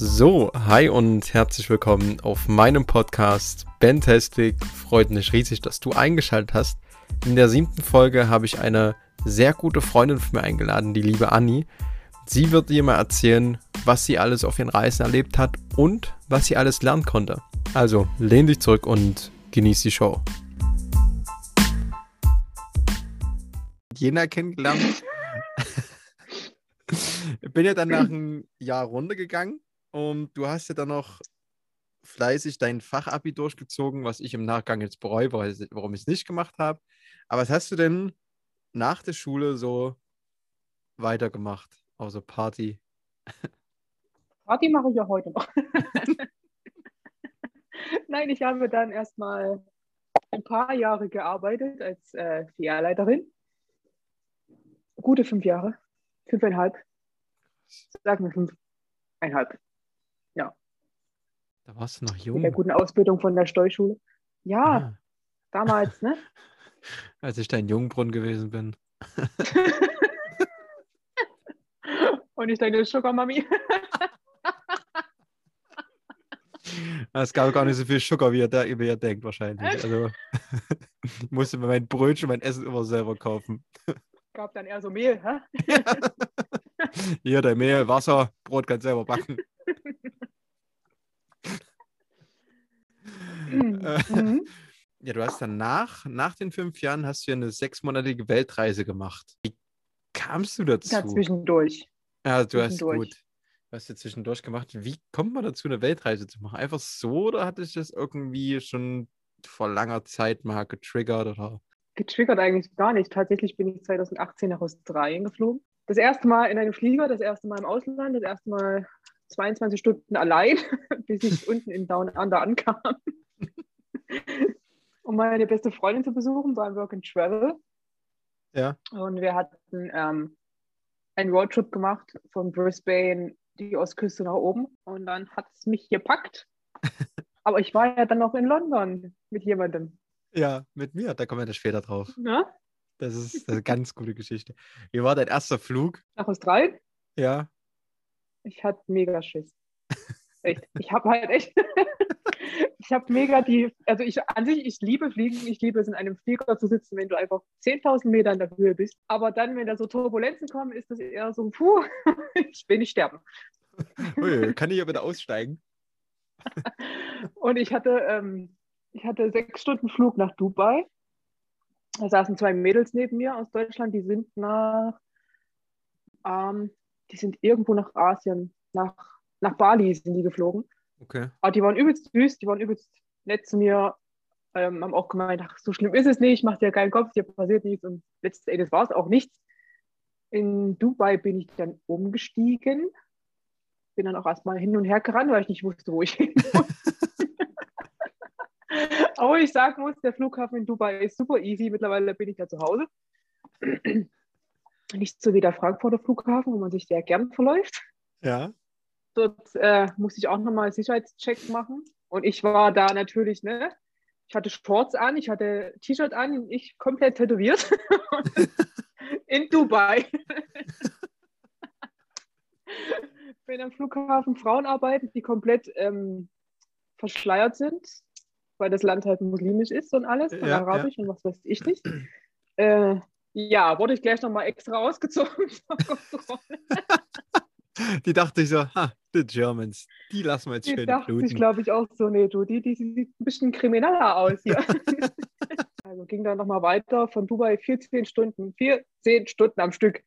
So, hi und herzlich willkommen auf meinem Podcast Fantastic. Freut mich riesig, dass du eingeschaltet hast. In der siebten Folge habe ich eine sehr gute Freundin von mir eingeladen, die liebe Anni. Sie wird dir mal erzählen, was sie alles auf ihren Reisen erlebt hat und was sie alles lernen konnte. Also, lehn dich zurück und genieß die Show. Jena kennengelernt. Bin ja dann nach einem Jahr runtergegangen und du hast ja dann noch fleißig dein Fachabi durchgezogen, was ich im Nachgang jetzt bereue, warum ich es nicht gemacht habe. Aber was hast du denn nach der Schule so weitergemacht, außer Party? Party mache ich ja heute noch. Nein, ich habe dann erstmal ein paar Jahre gearbeitet als äh, Filialleiterin. Gute fünf Jahre. Fünfeinhalb. Sagen wir fünfeinhalb. Ja. Da warst du noch jung. Mit der guten Ausbildung von der Steuerschule. Ja, ah. damals, ne? Als ich dein Jungbrunnen gewesen bin. Und ich deine Sugar Mami. Es gab gar nicht so viel Zucker, wie ihr, wie ihr denkt, wahrscheinlich. Also, ich musste mir mein Brötchen, mein Essen immer selber kaufen. Gab dann eher so Mehl, hä? Hier, der Mehl, Wasser, Brot kannst selber backen. Mhm. Ja, du hast dann nach, nach den fünf Jahren hast du ja eine sechsmonatige Weltreise gemacht. Wie kamst du dazu? Ja, zwischendurch. Ja, du hast gut. Du hast ja zwischendurch gemacht. Wie kommt man dazu, eine Weltreise zu machen? Einfach so oder hatte ich das irgendwie schon vor langer Zeit mal getriggert? Oder? Getriggert eigentlich gar nicht. Tatsächlich bin ich 2018 nach Australien geflogen. Das erste Mal in einem Flieger, das erste Mal im Ausland, das erste Mal 22 Stunden allein, bis ich unten in Down Under ankam um meine beste Freundin zu besuchen beim Work and Travel. Ja. Und wir hatten ähm, einen Roadtrip gemacht von Brisbane die Ostküste nach oben. Und dann hat es mich gepackt. Aber ich war ja dann noch in London mit jemandem. Ja, mit mir. Da kommen wir dann später drauf. Ja? Das ist, das ist eine ganz gute Geschichte. Wie war dein erster Flug? Nach Australien? Ja. Ich hatte mega Schiss. Echt. Ich habe halt echt ich habe mega die, also ich an sich, ich liebe Fliegen, ich liebe es in einem Flieger zu sitzen, wenn du einfach 10.000 Meter in der Höhe bist. Aber dann, wenn da so Turbulenzen kommen, ist das eher so, puh, ich will nicht sterben. Ui, kann ich ja wieder aussteigen? Und ich hatte, ähm, ich hatte sechs Stunden Flug nach Dubai. Da saßen zwei Mädels neben mir aus Deutschland, die sind nach, ähm, die sind irgendwo nach Asien, nach, nach Bali sind die geflogen. Okay. Aber die waren übelst süß, die waren übelst nett zu mir. Ähm, haben auch gemeint, ach, so schlimm ist es nicht, mach dir keinen Kopf, dir passiert nichts. Und letzten Endes war es auch nichts. In Dubai bin ich dann umgestiegen. Bin dann auch erstmal hin und her gerannt, weil ich nicht wusste, wo ich hin muss. Aber ich sagen muss, der Flughafen in Dubai ist super easy. Mittlerweile bin ich da zu Hause. Nicht so wie der Frankfurter Flughafen, wo man sich sehr gern verläuft. Ja. Dort äh, musste ich auch nochmal einen Sicherheitscheck machen. Und ich war da natürlich, ne? Ich hatte Shorts an, ich hatte T-Shirt an, ich komplett tätowiert. In Dubai. Bin am Flughafen Frauen arbeiten, die komplett ähm, verschleiert sind, weil das Land halt muslimisch ist und alles, und ja, arabisch ja. und was weiß ich nicht. Äh, ja, wurde ich gleich nochmal extra ausgezogen. die dachte ich so, ha, the Germans, die lassen wir jetzt die schön dachte bluten. ich, glaube ich, auch so, nee, du, die, die sieht ein bisschen krimineller aus hier. also ging dann nochmal weiter von Dubai 14 Stunden, 14 Stunden am Stück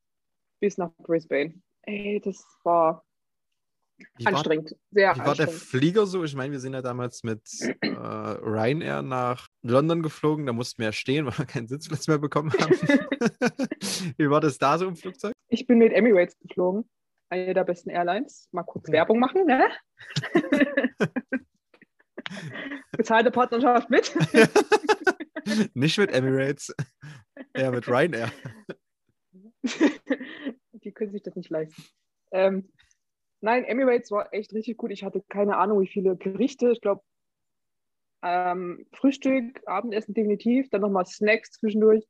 bis nach Brisbane. Ey, das war wie anstrengend, war, sehr wie anstrengend. war der Flieger so? Ich meine, wir sind ja damals mit äh, Ryanair nach London geflogen. Da mussten wir ja stehen, weil wir keinen Sitzplatz mehr bekommen haben. wie war das da so im Flugzeug? Ich bin mit Emirates geflogen eine der besten Airlines. Mal kurz okay. Werbung machen, ne? Bezahlte Partnerschaft mit. Nicht mit Emirates, eher mit Ryanair. Die können sich das nicht leisten. Ähm, nein, Emirates war echt richtig gut. Ich hatte keine Ahnung, wie viele Gerichte. Ich glaube, ähm, Frühstück, Abendessen definitiv, dann nochmal Snacks zwischendurch.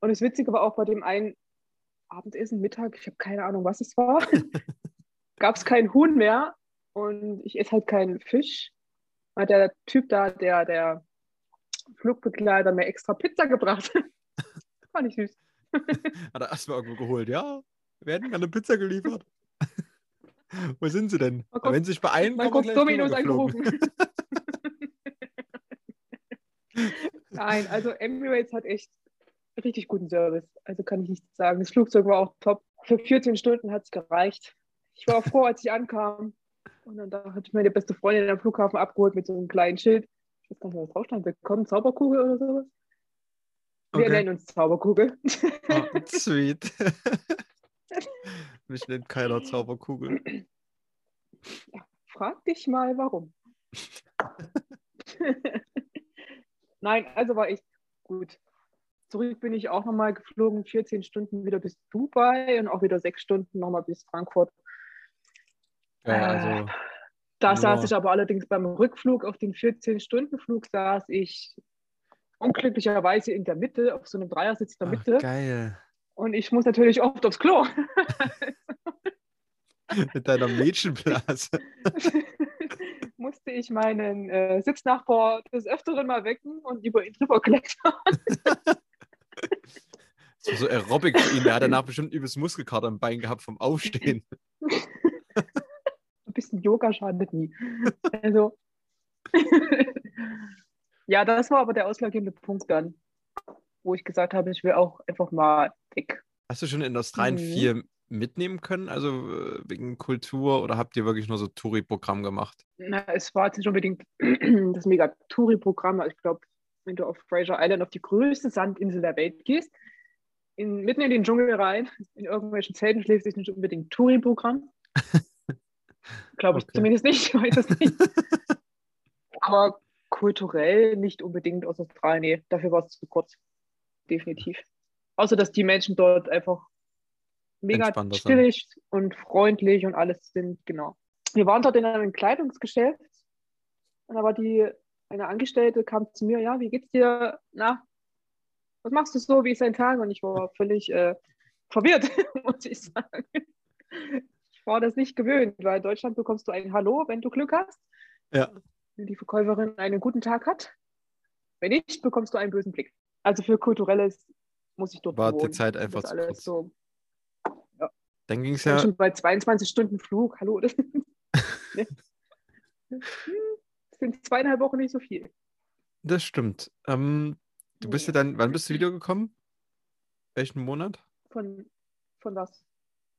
Und das Witzige war auch bei dem einen Abendessen, Mittag, ich habe keine Ahnung, was es war, gab es kein Huhn mehr, und ich esse halt keinen Fisch. Hat der Typ da, der, der Flugbegleiter, mir extra Pizza gebracht. Fand ich süß. Hat er erstmal irgendwo geholt, ja? Werden eine Pizza geliefert. Wo sind sie denn? Kurz- Wenn sie sich beeilen, Mal kurz Dominos angerufen. Nein, also Emirates hat echt richtig guten Service. Also kann ich nicht sagen. Das Flugzeug war auch top. Für 14 Stunden hat es gereicht. Ich war auch froh, als ich ankam. Und dann da hat meine beste Freundin am Flughafen abgeholt mit so einem kleinen Schild. Ich weiß gar nicht, was drauf stand. Willkommen, Zauberkugel oder sowas. Wir Okay. nennen uns Zauberkugel. Ah, sweet. Mich nennt keiner Zauberkugel. Frag dich mal, warum. Nein, also war echt gut. Zurück bin ich auch nochmal geflogen, 14 Stunden wieder bis Dubai und auch wieder sechs Stunden nochmal bis Frankfurt. Ja, also, Da Ja. saß ich aber allerdings beim Rückflug auf den 14-Stunden-Flug, saß ich unglücklicherweise in der Mitte, auf so einem Dreiersitz in der ach, Mitte. geil. Und ich muss natürlich oft aufs Klo. Mit deiner Mädchenblase. musste ich meinen äh, Sitznachbar des Öfteren mal wecken und über ihn drüber klettern. Das war so Aerobic für ihn. Er hat danach bestimmt übelst Muskelkater im Bein gehabt vom Aufstehen. Ein bisschen Yoga schadet nie. Also, ja, das war aber der ausschlaggebende Punkt dann, wo ich gesagt habe, ich will auch einfach mal weg. Hast du schon in Australien Mhm. viel mitnehmen können? Also äh, wegen Kultur oder habt ihr wirklich nur so Touri-Programm gemacht? Na, es war jetzt nicht unbedingt das Mega-Touri-Programm. Also Ich glaube, wenn du auf Fraser Island auf die größte Sandinsel der Welt gehst, in, mitten in den Dschungel rein, in irgendwelchen Zelten schläfst, ist nicht unbedingt Touri-Programm. Glaube ich Okay. zumindest nicht, ich weiß es nicht. Aber kulturell nicht unbedingt aus Australien. Nee, dafür war es zu kurz. Definitiv. Außer, dass die Menschen dort einfach mega chillig und freundlich und alles sind, genau. Wir waren dort in einem Kleidungsgeschäft und da war die, eine Angestellte kam zu mir, ja, wie geht's dir? Na, was machst du so? Wie ist dein Tag? Und ich war völlig äh, verwirrt, muss ich sagen. Ich war das nicht gewöhnt, weil in Deutschland bekommst du ein Hallo, wenn du Glück hast. Ja. Wenn die Verkäuferin einen guten Tag hat. Wenn nicht, bekommst du einen bösen Blick. Also für Kulturelles muss ich dort War die. Zeit einfach das zu alles kurz. so. Dann ging es Ja. ja. Schon bei 22 Stunden Flug, hallo. Das, Ne? Das sind zweieinhalb Wochen nicht so viel. Das stimmt. Ähm, du bist ja dann, wann bist du wiedergekommen? Welchen Monat? Von, von was?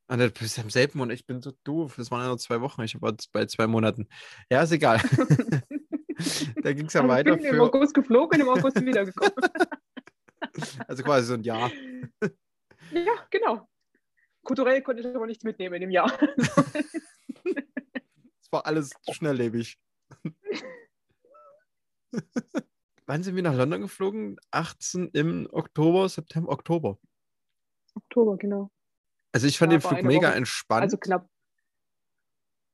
Ah, ne, du bist im selben Monat. Ich bin so doof. Das waren ja nur zwei Wochen. Ich war bei zwei Monaten. Ja, ist egal. da ging es ja Also ich weiter bin im für, August geflogen und im August wiedergekommen. also quasi so ein Jahr. ja, genau. Kulturell konnte ich aber nichts mitnehmen in dem Jahr. Es war alles schnelllebig. Wann sind wir nach London geflogen? 18 im Oktober, September, Oktober. Oktober, genau. Also ich fand Ja, den Flug mega Woche. entspannt. Also knapp.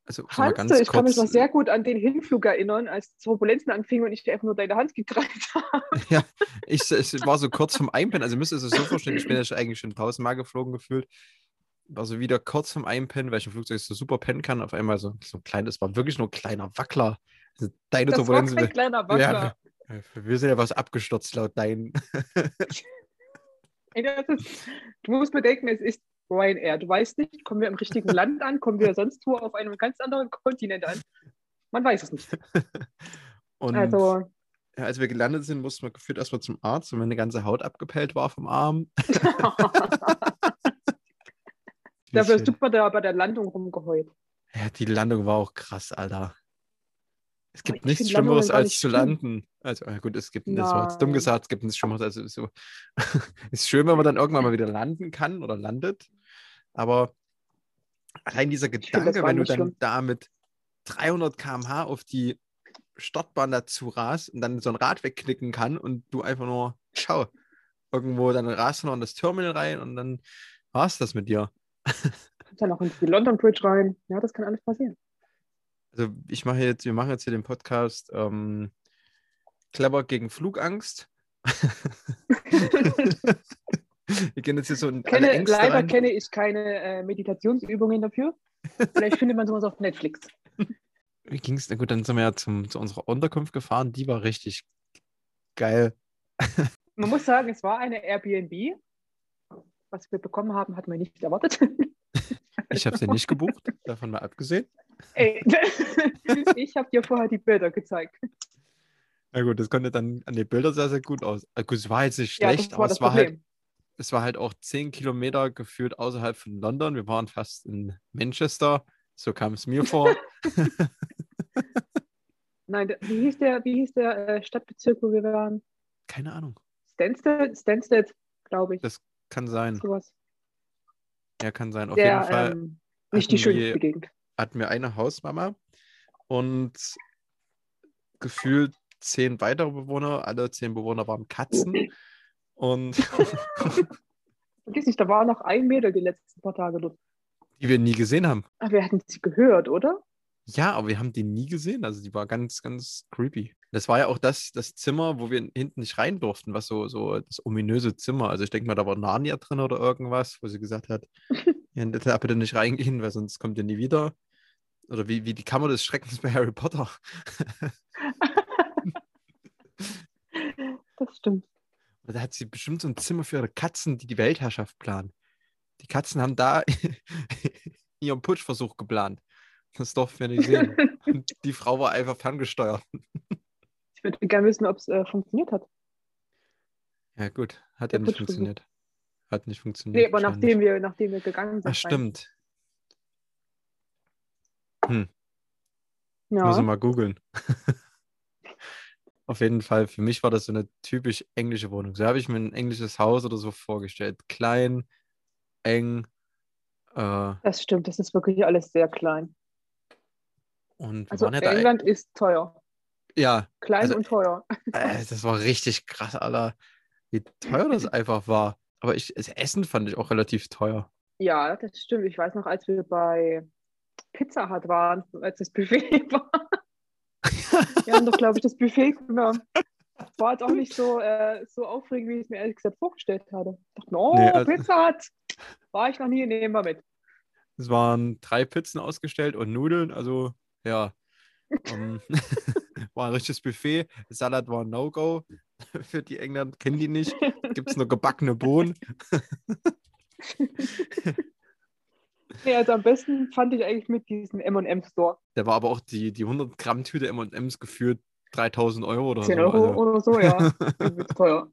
Also Fandst du, ich kann mich kurz- noch sehr gut an den Hinflug erinnern, als Turbulenzen anfingen und ich dir einfach nur deine Hand gegreift habe. Ja, ich, ich war so kurz vom Einpennen. Also ihr müsst es euch so vorstellen, ich bin ja schon eigentlich schon tausendmal geflogen gefühlt. War so wieder kurz vom Einpennen, weil ich im Flugzeug so super pennen kann. Auf einmal so, so ein kleines, war wirklich nur ein kleiner Wackler. Deine Das war Turbulenzen. kein kleiner Wackler. Ja, wir sind ja was abgestürzt laut deinen. Ey, das ist, du musst bedenken, es ist Ryanair. Du weißt nicht, kommen wir im richtigen Land an, kommen wir sonst wo auf einem ganz anderen Kontinent an. Man weiß es nicht. Und Also, ja, als wir gelandet sind, mussten wir gefühlt erstmal zum Arzt und meine ganze Haut abgepellt war vom Arm. dafür ist super da bei der Landung rumgeheult. Ja, die Landung war auch krass, Alter. Es gibt ich nichts Schlimmeres als zu landen. Also, gut, es gibt, das war jetzt dumm gesagt, es gibt nichts Schlimmeres als so. ist schön, wenn man dann irgendwann mal wieder landen kann oder landet. Aber allein dieser Gedanke, wenn du dann schlimm. da mit 300 km/h auf die Startbahn dazu rast und dann so ein Rad wegknicken kann und du einfach nur, schau, irgendwo, dann rast du noch in das Terminal rein und dann war es das mit dir. Dann noch in die London Bridge rein. Ja, das kann alles passieren. Also ich mache jetzt, wir machen jetzt hier den Podcast ähm, Clever gegen Flugangst. wir gehen jetzt hier so in alle Kenne, Ängste leider rein. kenne ich keine äh, Meditationsübungen dafür. Vielleicht findet man sowas auf Netflix. wie ging es? Na gut, dann sind wir ja zum, zu unserer Unterkunft gefahren. Die war richtig geil. Man muss sagen, es war eine Airbnb. Was wir bekommen haben, hatten wir nicht erwartet. Ich habe sie nicht gebucht, davon mal abgesehen. Ey, ich habe dir vorher die Bilder gezeigt. Na gut, das konnte dann an den Bildern sehr, sehr gut aus. Also gut, es war jetzt nicht Ja, schlecht, das aber es war halt, es war halt auch zehn Kilometer gefühlt außerhalb von London. Wir waren fast in Manchester. So kam es mir vor. Nein, wie hieß der, wie hieß der äh, Stadtbezirk, wo wir waren? Keine Ahnung. Stansted, Stansted, glaube ich. Das kann sein. Sowas. Ja, kann sein. Auf Der, jeden Fall ähm, nicht die schönste Gegend. Hatten wir eine Hausmama und gefühlt zehn weitere Bewohner. Alle zehn Bewohner waren Katzen. Und Vergiss nicht, da war noch ein Mädel die letzten paar Tage dort. die wir nie gesehen haben. Ach, wir hatten sie gehört, oder? Ja, aber wir haben die nie gesehen. Also die war ganz, ganz creepy. Das war ja auch das, das Zimmer, wo wir hinten nicht rein durften, was so, so das ominöse Zimmer. Also ich denke mal, da war Narnia drin oder irgendwas, wo sie gesagt hat, ja, da bitte nicht reingehen, weil sonst kommt ihr nie wieder. Oder wie, wie die Kammer des Schreckens bei Harry Potter. Das stimmt. Da hat sie bestimmt so ein Zimmer für ihre Katzen, die die Weltherrschaft planen. Die Katzen haben da ihren Putschversuch geplant. Das durften wir nicht sehen. Und die Frau war einfach ferngesteuert. Ich würde gerne wissen, ob es äh, funktioniert hat. Ja, gut. Hat Der ja nicht funktioniert. Hat nicht funktioniert. Nee, aber nachdem wir, nachdem wir gegangen sind. Ach, stimmt. Ja. Muss ich mal googeln. Auf jeden Fall, für mich war das so eine typisch englische Wohnung. So habe ich mir ein englisches Haus oder so vorgestellt. Klein, eng. Äh, Das stimmt, das ist wirklich alles sehr klein. und Also. England ist teuer. Ja, Klein Also- und teuer. Äh, das war richtig krass, Alter. Wie teuer das einfach war. Aber ich, das Essen fand ich auch relativ teuer. Ja, das stimmt. Ich weiß noch, als wir bei Pizza Hut waren, als das Buffet war. Wir haben doch, glaube ich, das Buffet genommen. War jetzt auch nicht so, äh, so aufregend, wie ich es mir ehrlich gesagt vorgestellt hatte. Ich dachte, oh, Nee, also- Pizza Hut. War ich noch nie, nehmen wir mit. Es waren drei Pizzen ausgestellt und Nudeln. Also, ja. Ähm, war ein richtiges Buffet. Salat war ein No-Go. Für die England kennen die nicht. Gibt es nur gebackene Bohnen. Nee, also am besten fand ich eigentlich mit diesem M&M Store. Da war aber auch die, die 100 Gramm Tüte M&M's geführt 3000 Euro oder 10 so. Euro Also, oder so, ja. Teuer.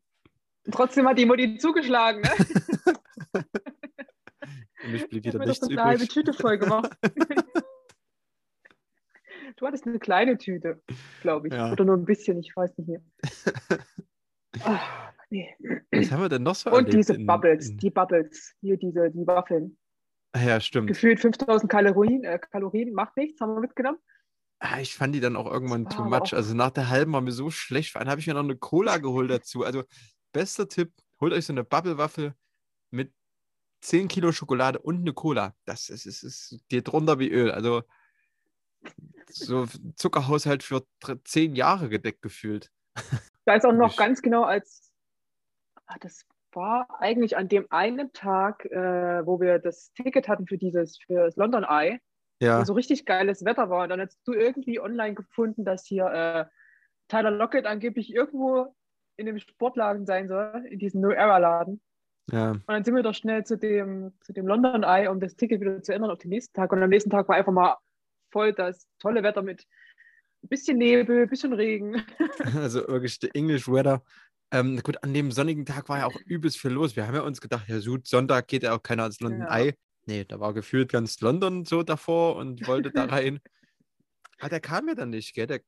Trotzdem hat die Mutti zugeschlagen, ne? und ich blieb wieder nichts doch eine halbe übrig. Tüte voll gemacht. du hattest eine kleine Tüte, glaube ich. Ja. Oder nur ein bisschen, ich weiß nicht mehr. Ah, nee. Was haben wir denn noch so Und diese in- Bubbles, in- die Bubbles, hier diese, die Waffeln. Ah, Ja, stimmt. Gefühlt 5000 Kalorien, äh, Kalorien, macht nichts, haben wir mitgenommen. Ah, Ich fand die dann auch irgendwann too much. Also nach der halben war mir so schlecht. Allem habe ich mir noch eine Cola geholt dazu. Also bester Tipp, holt euch so eine Bubble-Waffel mit 10 Kilo Schokolade und eine Cola. Das ist, ist, ist, geht runter wie Öl. Also so Zuckerhaushalt für dr- 10 Jahre gedeckt gefühlt. Da ist auch noch ganz genau als, ah, das war eigentlich an dem einen Tag, äh, wo wir das Ticket hatten für dieses, für das London Eye, Ja, wo so richtig geiles Wetter war. Und dann hast du irgendwie online gefunden, dass hier äh, Tyler Lockett angeblich irgendwo in dem Sportladen sein soll, in diesem New Era Laden. ja. Und dann sind wir doch schnell zu dem, zu dem London Eye, um das Ticket wieder zu ändern auf den nächsten Tag. Und am nächsten Tag war einfach mal voll das tolle Wetter mit ein bisschen Nebel, ein bisschen Regen. Also wirklich English Weather. Ähm, gut, an dem sonnigen Tag war ja auch übelst viel los. Wir haben ja uns gedacht, ja gut, Sonntag geht ja auch keiner ins London Ja. Eye. Nee, da war gefühlt ganz London so davor und wollte da rein. Ah, der kam ja dann nicht, gell? Der,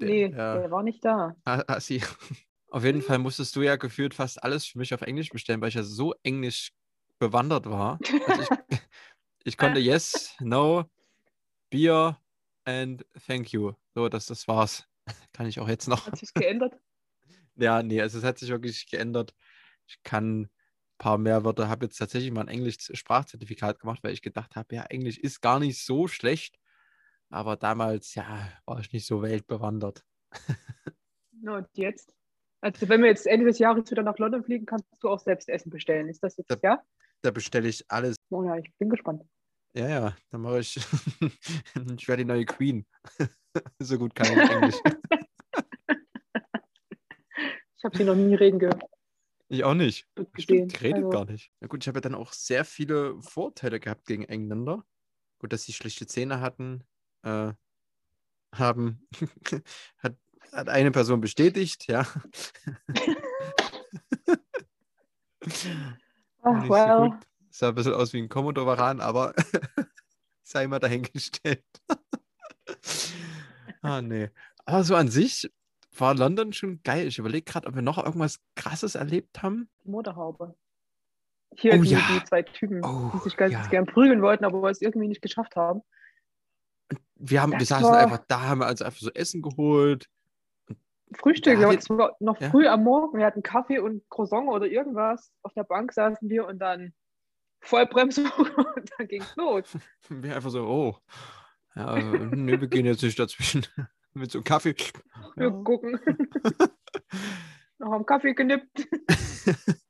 der, nee, der der war nicht da. Ah, Assi. Auf jeden Fall musstest du ja gefühlt fast alles für mich auf Englisch bestellen, weil ich ja so englisch bewandert war. Also ich, ich konnte yes, no, beer and thank you. So, das, das war's. Kann ich auch jetzt noch. Hat sich geändert. Ja, nee, also es hat sich wirklich geändert. Ich kann ein paar mehr Wörter, habe jetzt tatsächlich mal ein Englisch-Sprachzertifikat gemacht, weil ich gedacht habe, ja, Englisch ist gar nicht so schlecht. Aber damals, ja, war ich nicht so weltbewandert. Und jetzt? Also wenn wir jetzt Ende des Jahres wieder nach London fliegen, kannst du auch selbst Essen bestellen. Ist das jetzt, Ja. ja? Da bestelle ich alles. Oh ja, ich bin gespannt. Ja, ja, dann mache ich. ich werde die neue Queen. so gut kann ich Englisch. Ich habe sie noch nie reden gehört. Ich auch nicht. Stimmt, die redet Also- gar nicht. Na gut, ich habe ja dann auch sehr viele Vorteile gehabt gegen Engländer. Gut, dass sie schlechte Zähne hatten, äh, haben, hat, hat eine Person bestätigt, ja. Ach, Nicht so. Sah ein bisschen aus wie ein Commodore-Varan, aber sei mal dahingestellt. ah, nee. Aber so an sich war London schon geil. Ich überlege gerade, ob wir noch irgendwas Krasses erlebt haben. Die Motorhaube. Hier Oh die, ja. die zwei Typen, Oh, die sich ganz ja. gern prügeln wollten, aber es irgendwie nicht geschafft haben. Wir, haben, wir saßen war- einfach da, haben wir uns einfach so Essen geholt. Frühstück, Ja, waren zwar noch früh am Morgen, wir hatten Kaffee und Croissant oder irgendwas. Auf der Bank saßen wir und dann Vollbremsung und dann ging's los. Wir einfach so, oh. Ja, nee, wir gehen jetzt nicht dazwischen. Mit so einem Kaffee. Wir Ja. gucken. noch am Kaffee genippt.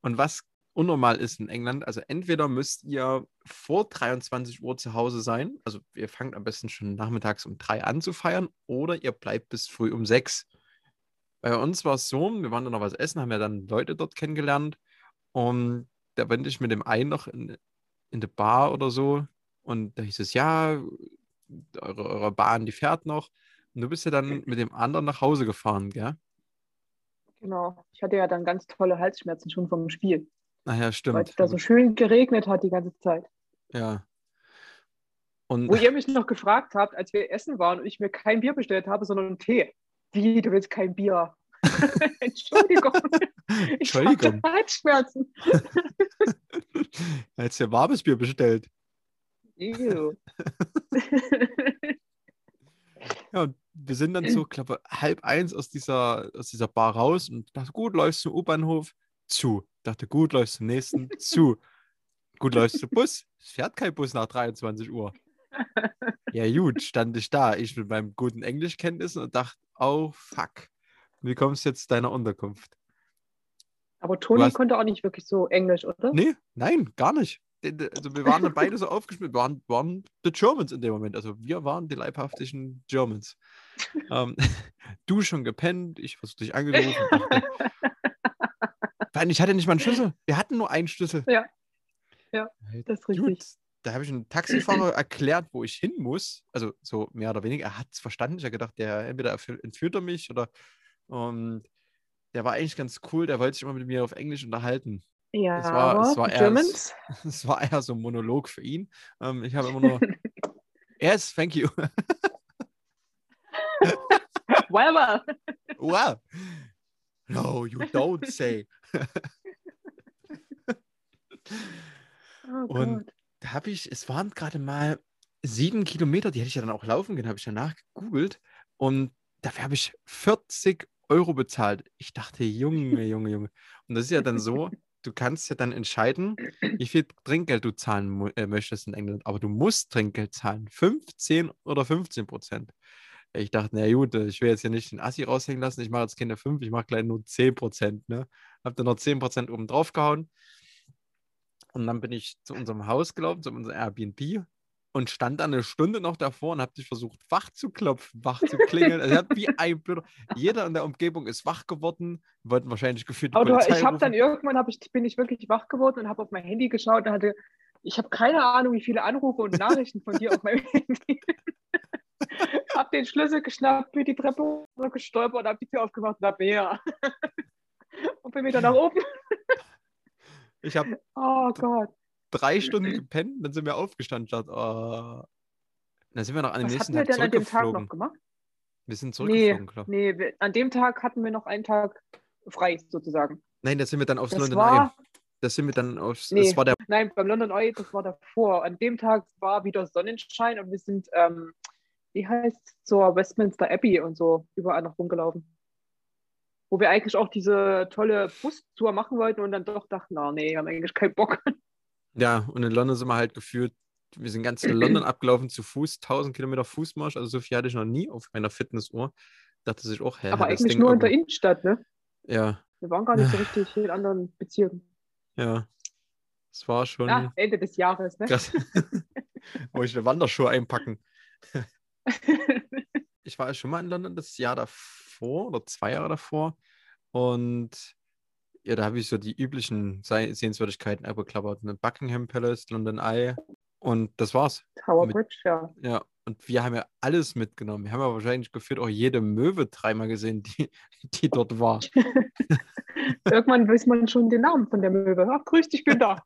Und was unnormal ist in England, also entweder müsst ihr vor 23 Uhr zu Hause sein, also ihr fangt am besten schon nachmittags um drei an zu feiern, oder ihr bleibt bis früh um sechs. Bei uns war es so, wir waren dann noch was essen, haben ja dann Leute dort kennengelernt und da bin ich mit dem einen noch in, in der Bar oder so und da hieß es, ja, eure, eure Bahn, die fährt noch. Und du bist ja dann mit dem anderen nach Hause gefahren, gell? Genau. Ich hatte ja dann ganz tolle Halsschmerzen schon vom Spiel, Naja, weil stimmt. es da so schön geregnet hat die ganze Zeit. Ja. Und Wo ihr mich noch gefragt habt, als wir essen waren und ich mir kein Bier bestellt habe, sondern einen Tee. Wie, du willst kein Bier? Entschuldigung. Ich Entschuldigung. hatte Halsschmerzen. Jetzt ja warmes Bier bestellt. Ew. Ja, und wir sind dann so, glaube halb eins aus dieser, aus dieser Bar raus und dachte, gut, läufst zum U-Bahnhof, zu. Dachte, gut, läufst zum nächsten, zu. Gut, läufst zum Bus, es fährt kein Bus nach 23 Uhr. Ja, gut, stand ich da, ich mit meinen guten Englischkenntnissen und dachte, oh, fuck. Wie kommst du jetzt zu deiner Unterkunft? Aber Toni hast- konnte auch nicht wirklich so Englisch, oder? Nee, nein, gar nicht. Also wir waren dann beide so aufgeschmissen, wir waren, waren the Germans in dem Moment. Also wir waren die leibhaftigen Germans. ähm, du schon gepennt, ich was dich angerufen. ich hatte nicht mal einen Schlüssel. Wir hatten nur einen Schlüssel. Ja. Ja, Das ist richtig. Gut, da habe ich einem Taxifahrer erklärt, wo ich hin muss. Also so mehr oder weniger. Er hat es verstanden. Ich habe gedacht, der entweder entführt er mich oder und der war eigentlich ganz cool. Der wollte sich immer mit mir auf Englisch unterhalten. Ja, Es war- es war eher- Germans. Es war eher so ein Monolog für ihn. Ähm, ich habe immer nur, yes, thank you. Well, well. wow. No, you don't say. Oh Und-. Da habe ich, es waren gerade mal sieben Kilometer, die hätte ich ja dann auch laufen können, habe ich danach gegoogelt. Und dafür habe ich 40 Euro bezahlt. Ich dachte, Junge, Junge, Junge. Und das ist ja dann so, du kannst ja dann entscheiden, wie viel Trinkgeld du zahlen äh, möchtest in England. Aber du musst Trinkgeld zahlen. 15 oder 15 Prozent. Ich dachte, na gut, äh, ich will jetzt hier nicht den Assi raushängen lassen. Ich mache jetzt keine 5, ich mache gleich nur 10 Prozent. Ne? Hab dann noch 10 Prozent oben drauf gehauen. Und dann bin ich zu unserem Haus gelaufen, zu unserem Airbnb und stand dann eine Stunde noch davor und habe dich versucht, wach zu klopfen, wach zu klingeln. Also, wie ein Blöder. Jeder in der Umgebung ist wach geworden, wollten wahrscheinlich gefühlt Aber Polizei ich habe dann irgendwann hab ich, bin ich wirklich wach geworden und habe auf mein Handy geschaut und hatte, ich habe keine Ahnung, wie viele Anrufe und Nachrichten von dir auf meinem Handy. hab den Schlüssel geschnappt, bin die Treppe gestolpert und hab die Tür aufgemacht und hab mehr. und bin wieder nach oben. Ich habe Oh Gott. Drei Stunden gepennt, dann sind wir aufgestanden. Ich dachte, oh. Dann sind wir noch an dem Was nächsten hatten wir Tag denn an dem Tag zurückgeflogen. noch gemacht? Wir sind Nee, zurückgeflogen, klar. nee wir, an dem Tag hatten wir noch einen Tag frei sozusagen. Nein, da sind wir dann aufs Das London Eye. war, Da sind wir dann aufs. Nee. Das war der. nein, beim London Eye, das war davor. An dem Tag war wieder Sonnenschein und wir sind, ähm, wie heißt zur Westminster Abbey und so überall noch rumgelaufen. Wo wir eigentlich auch diese tolle Bustour machen wollten und dann doch dachten, na nee, wir haben eigentlich keinen Bock. Ja, und in London sind wir halt geführt. Wir sind ganz in London abgelaufen zu Fuß, 1000 Kilometer Fußmarsch. Also so viel hatte ich noch nie auf meiner Fitnessuhr. Dachte sich auch, hä, Aber eigentlich nur in der Innenstadt, ne? Ja, Wir waren gar nicht so richtig in anderen Bezirken. ja. Das war schon Ah, Ende des Jahres, ne? krass. Wo ich eine Wanderschuhe einpacken. Ich war ja schon mal in London das Jahr davor oder zwei Jahre davor. Und ja, da habe ich so die üblichen Sehenswürdigkeiten abgeklappert. Ne? Buckingham Palace, London Eye. Und das war's. Tower Mit- Bridge, ja. Ja, und wir haben ja alles mitgenommen. Wir haben ja wahrscheinlich gefühlt auch jede Möwe dreimal gesehen, die, die dort war. Irgendwann weiß man schon den Namen von der Möwe. Ach, grüß dich, ich bin da.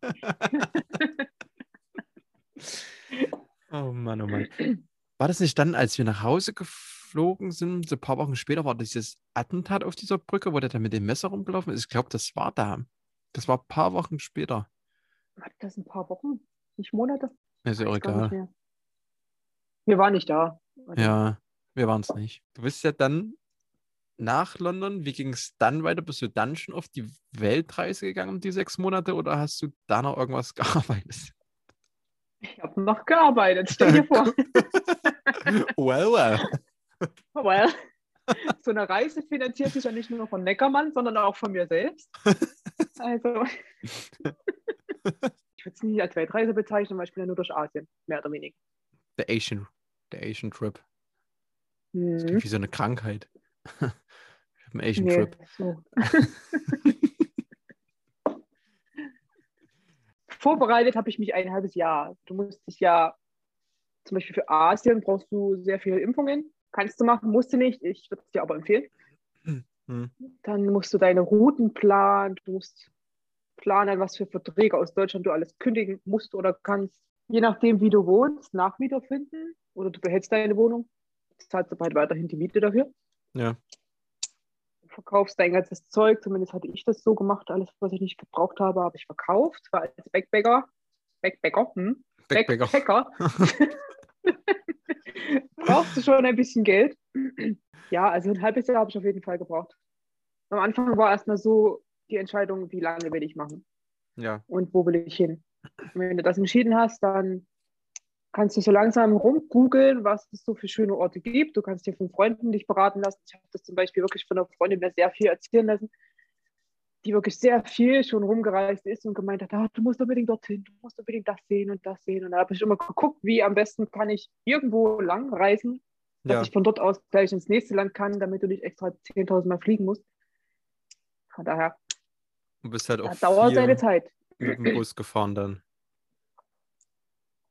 Oh Mann, oh Mann. War das nicht dann, als wir nach Hause geflogen sind, so ein paar Wochen später, war dieses Attentat auf dieser Brücke, wo der da mit dem Messer rumgelaufen ist? Ich glaube, das war da. Das war ein paar Wochen später. Hat das ein paar Wochen? Nicht Monate? Ist ja auch egal. Wir waren nicht da. Ja, wir waren es nicht. Du bist ja dann nach London. Wie ging es dann weiter? Bist du dann schon auf die Weltreise gegangen, die sechs Monate, oder hast du da noch irgendwas gearbeitet? Ich habe noch gearbeitet, stell dir vor. well, well. Well, so eine Reise finanziert sich ja nicht nur von Neckermann, sondern auch von mir selbst. Also, ich würde es nicht als Weltreise bezeichnen, weil ich bin ja nur durch Asien, mehr oder weniger. Der Asian, der Asian Trip. Das Mhm. klingt wie so eine Krankheit. Ich habe einen Asian Nee, Trip. so. Vorbereitet habe ich mich ein halbes Jahr. Du musst dich ja, zum Beispiel für Asien brauchst du sehr viele Impfungen. Kannst du machen, musst du nicht. Ich würde es dir aber empfehlen. Hm. Dann musst du deine Routen planen. Du musst planen, was für Verträge aus Deutschland du alles kündigen musst oder kannst. Je nachdem, wie du wohnst, Nachmieter finden oder du behältst deine Wohnung. Zahlst du bald weiterhin die Miete dafür. Ja. verkaufst dein ganzes Zeug. Zumindest hatte ich das so gemacht. Alles, was ich nicht gebraucht habe, habe ich verkauft. War als Backpacker. Backpacker, hm? Backpacker. Backpacker. Brauchst du schon ein bisschen Geld. Ja, also ein halbes Jahr habe ich auf jeden Fall gebraucht. Am Anfang war erstmal so die Entscheidung, wie lange will ich machen Ja. und wo will ich hin. Und wenn du das entschieden hast, dann kannst du so langsam rumgoogeln, was es so für schöne Orte gibt. Du kannst dir von Freunden dich beraten lassen. Ich habe das zum Beispiel wirklich von einer Freundin mir sehr viel erzählen lassen, die wirklich sehr viel schon rumgereist ist und gemeint hat, ah, du musst unbedingt dorthin, du musst unbedingt das sehen und das sehen. Und da habe ich immer geguckt, wie am besten kann ich irgendwo lang reisen, dass Ja. ich von dort aus gleich ins nächste Land kann, damit du nicht extra 10.000 Mal fliegen musst. Von daher, Du bist halt auch das dauert seine Zeit. mit dem Bus gefahren dann.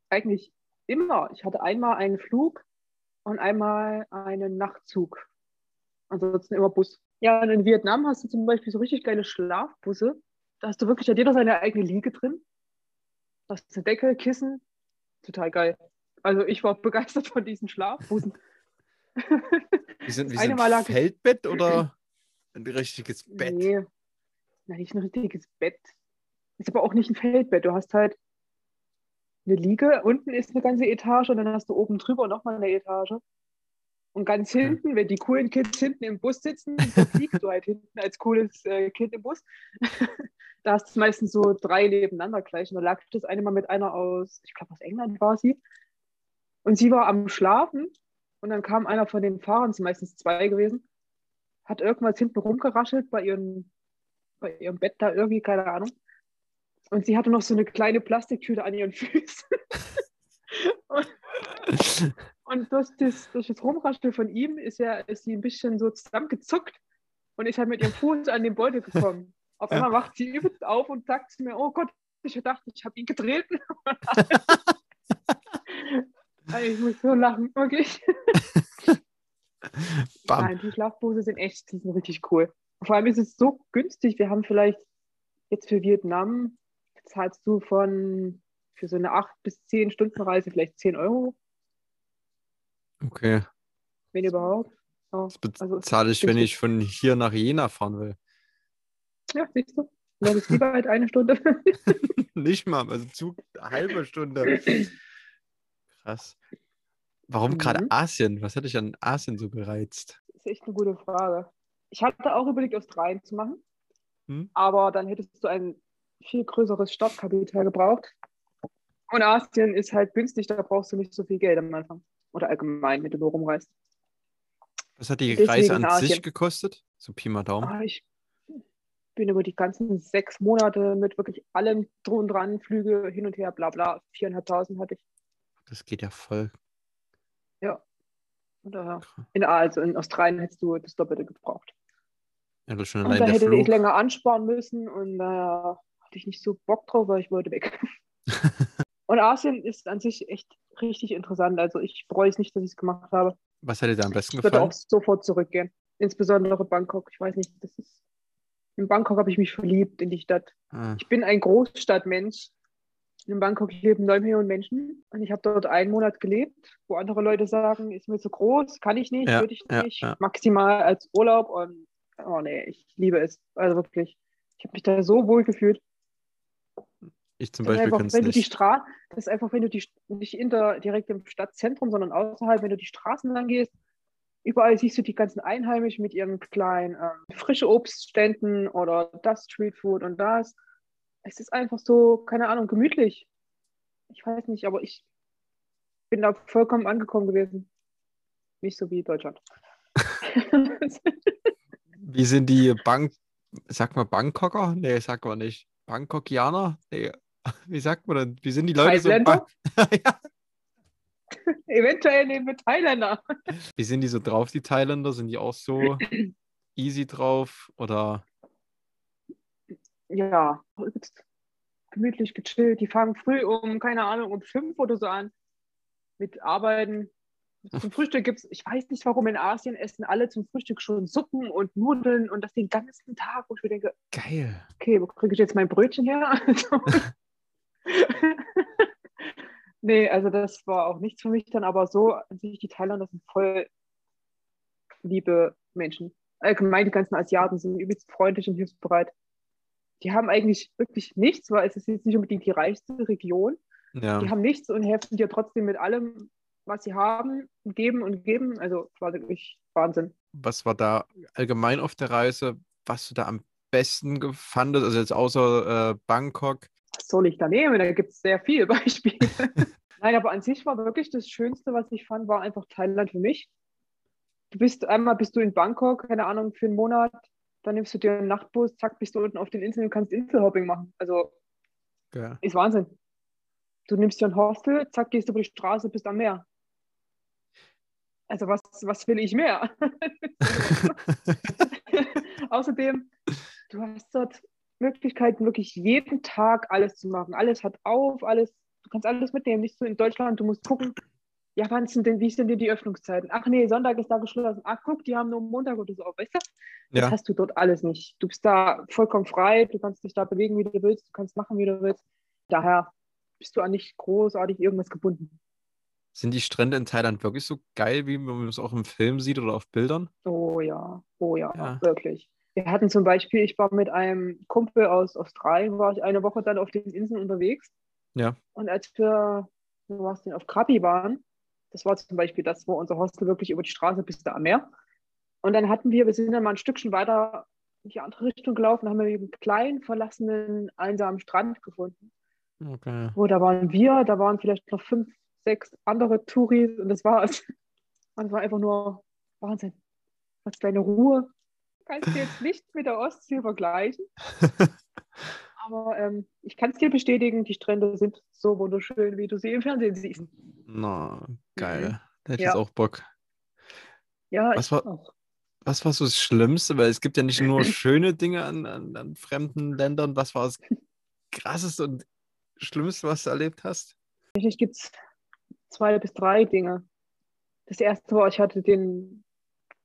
eigentlich immer. Ich hatte einmal einen Flug und einmal einen Nachtzug. Ansonsten immer Bus. Ja, und in Vietnam hast du zum Beispiel so richtig geile Schlafbusse. Da hast du wirklich, hat jeder seine eigene Liege drin. Da hast du eine Decke, Kissen. Total geil. Also ich war begeistert von diesen Schlafbussen. Wie sind, wie Eine sind ich- Feldbett oder ein richtiges Bett? Nee, na, nicht ein richtiges Bett. Ist aber auch nicht ein Feldbett. Du hast halt eine Liege, unten ist eine ganze Etage und dann hast du oben drüber nochmal eine Etage. Und ganz hinten, wenn die coolen Kids hinten im Bus sitzen, fliegst du halt hinten als cooles äh, Kind im Bus. da hast du meistens so drei nebeneinander gleich. Und da lag das eine Mal mit einer aus, ich glaube aus England war sie. Und sie war am Schlafen und dann kam einer von den Fahrern, es sind meistens zwei gewesen, hat irgendwas hinten rumgeraschelt bei ihrem, bei ihrem Bett da irgendwie, keine Ahnung. Und sie hatte noch so eine kleine Plastiktüte an ihren Füßen. und, und durch, das, durch das Rumrascheln von ihm ist, ja, ist sie ein bisschen so zusammengezuckt und ist halt mit ihrem Fuß an den Beutel gekommen. Auf einmal wacht sie übelst auf und sagt zu mir, oh Gott, ich dachte, ich habe ihn getreten. Ich muss so lachen, wirklich. Bam. Nein, die Schlafbusse sind echt, die sind richtig cool. Vor allem ist es so günstig. Wir haben vielleicht jetzt für Vietnam, zahlst du von für so eine 8 bis 10 Stunden Reise vielleicht 10 Euro, Okay. wenn überhaupt. Ja, Das Also bezahle ich, wenn ich von hier nach Jena fahren will. ja siehst du. Dann ist lieber halt eine Stunde. Nicht mal, also Zug eine halbe Stunde. Krass. Warum gerade Mhm. Asien? Was hat dich an Asien so gereizt? Das ist echt eine gute Frage. Ich hatte auch überlegt, Australien zu machen, Hm? aber dann hättest du ein viel größeres Startkapital gebraucht. Und Asien ist halt günstig, da brauchst du nicht so viel Geld am Anfang. Oder allgemein, wenn du nur rumreist. Was hat die Reise an Asien. sich gekostet? So Pi mal Daumen. Ah, ich bin über die ganzen sechs Monate mit wirklich allem drum und dran, Flüge hin und her, bla bla, viereinhalbtausend hatte ich. Das geht ja voll. Ja. Und, äh, in, also in Australien hättest du das Doppelte gebraucht. Ja, das schon Und allein da der hätte Flug. ich länger ansparen müssen und da hatte ich nicht so Bock drauf, weil ich wollte weg. und Asien ist an sich echt richtig interessant. Also ich bereue es nicht, dass ich es gemacht habe. Was hat dir da am besten Ich würde gefallen? auch sofort zurückgehen. Insbesondere Bangkok. Ich weiß nicht, das ist. In Bangkok habe ich mich verliebt in die Stadt. Ah, Ich bin ein Großstadtmensch. In Bangkok leben 9 Millionen Menschen und ich habe dort einen Monat gelebt, wo andere Leute sagen, ist mir zu groß, kann ich nicht, Ja, würde ich ja, nicht, ja. maximal als Urlaub und oh nee, ich liebe es. Also wirklich. Ich habe mich da so wohl gefühlt. Ich zum Das ist Beispiel einfach, kann es wenn du die nicht. Straße, das ist einfach, wenn du die nicht in der, direkt im Stadtzentrum, sondern außerhalb, wenn du die Straßen lang gehst, überall siehst du die ganzen Einheimischen mit ihren kleinen ähm, frische Obstständen oder das Streetfood und das. Es ist einfach so, keine Ahnung, gemütlich. Ich weiß nicht, aber ich bin da vollkommen angekommen gewesen. Nicht so wie Deutschland. Wie sind die Bank, sag mal Bangkoker? Nee, sag mal nicht. Bangkokianer? Nee. Wie sagt man denn? Wie sind die Leute so? Ja. Eventuell nehmen wir Thailänder. Wie sind die so drauf, die Thailänder? Sind die auch so easy drauf? Oder Ja, gemütlich gechillt. Die fangen früh um, keine Ahnung, um fünf oder so an mit Arbeiten. Zum Frühstück gibt es, ich weiß nicht warum, in Asien essen alle zum Frühstück schon Suppen und Nudeln und das den ganzen Tag, wo ich mir denke, geil. okay, wo kriege ich jetzt mein Brötchen her? Nee, also das war auch nichts für mich dann, aber so an sich, die Thailänder sind voll liebe Menschen. Allgemein die ganzen Asiaten sind übelst freundlich und hilfsbereit. Die haben eigentlich wirklich nichts, weil es ist jetzt nicht unbedingt die reichste Region. Ja. Die haben nichts und helfen dir trotzdem mit allem, was sie haben, geben und geben. Also war wirklich Wahnsinn. Was war da allgemein auf der Reise, was du da am besten fandest? Also jetzt außer äh, Bangkok. Was soll ich da nehmen? Da gibt es sehr viele Beispiele. Nein, aber an sich war wirklich das Schönste, was ich fand, war einfach Thailand für mich. Du bist einmal bist du in Bangkok, keine Ahnung, für einen Monat, dann nimmst du dir einen Nachtbus, zack, bist du unten auf den Inseln und kannst Inselhopping machen. Also Ja. ist Wahnsinn. Du nimmst dir ein Hostel, zack, gehst du über die Straße, bist am Meer. Also was, was will ich mehr? Außerdem, du hast dort Möglichkeiten, wirklich jeden Tag alles zu machen. Alles hat auf, alles, du kannst alles mitnehmen. Nicht so in Deutschland, du musst gucken, ja, wann sind denn, wie sind denn die Öffnungszeiten? Ach nee, Sonntag ist da geschlossen. Ach guck, die haben nur Montag oder so auf, weißt du? Das Ja. hast du dort alles nicht. Du bist da vollkommen frei, du kannst dich da bewegen, wie du willst, du kannst machen, wie du willst. Daher bist du an nicht großartig irgendwas gebunden. Sind die Strände in Thailand wirklich so geil, wie man es auch im Film sieht oder auf Bildern? Oh ja, oh ja, Ja. wirklich. Wir hatten zum Beispiel, ich war mit einem Kumpel aus Australien, war ich eine Woche dann auf den Inseln unterwegs. Ja. Und als wir, wo war es denn, auf Krabi waren, das war zum Beispiel das, wo unser Hostel wirklich über die Straße bis da am Meer. Und dann hatten wir, wir sind dann mal ein Stückchen weiter in die andere Richtung gelaufen, haben wir einen kleinen, verlassenen, einsamen Strand gefunden. Okay. Wo da waren wir, da waren vielleicht noch fünf, sechs andere Touris und das war's. Und es war einfach nur Wahnsinn. Was deine Ruhe. Kannst du jetzt nicht mit der Ostsee vergleichen. Aber ähm, ich kann es dir bestätigen, die Strände sind so wunderschön, wie du sie im Fernsehen siehst. Na, geil. Da hätte ich Ja. jetzt auch Bock. Ja, Was ich war- auch. Was war so das Schlimmste? Weil es gibt ja nicht nur schöne Dinge an, an, an fremden Ländern. Was war das krasseste und schlimmste, was du erlebt hast? Tatsächlich gibt es zwei bis drei Dinge. Das erste war, ich hatte den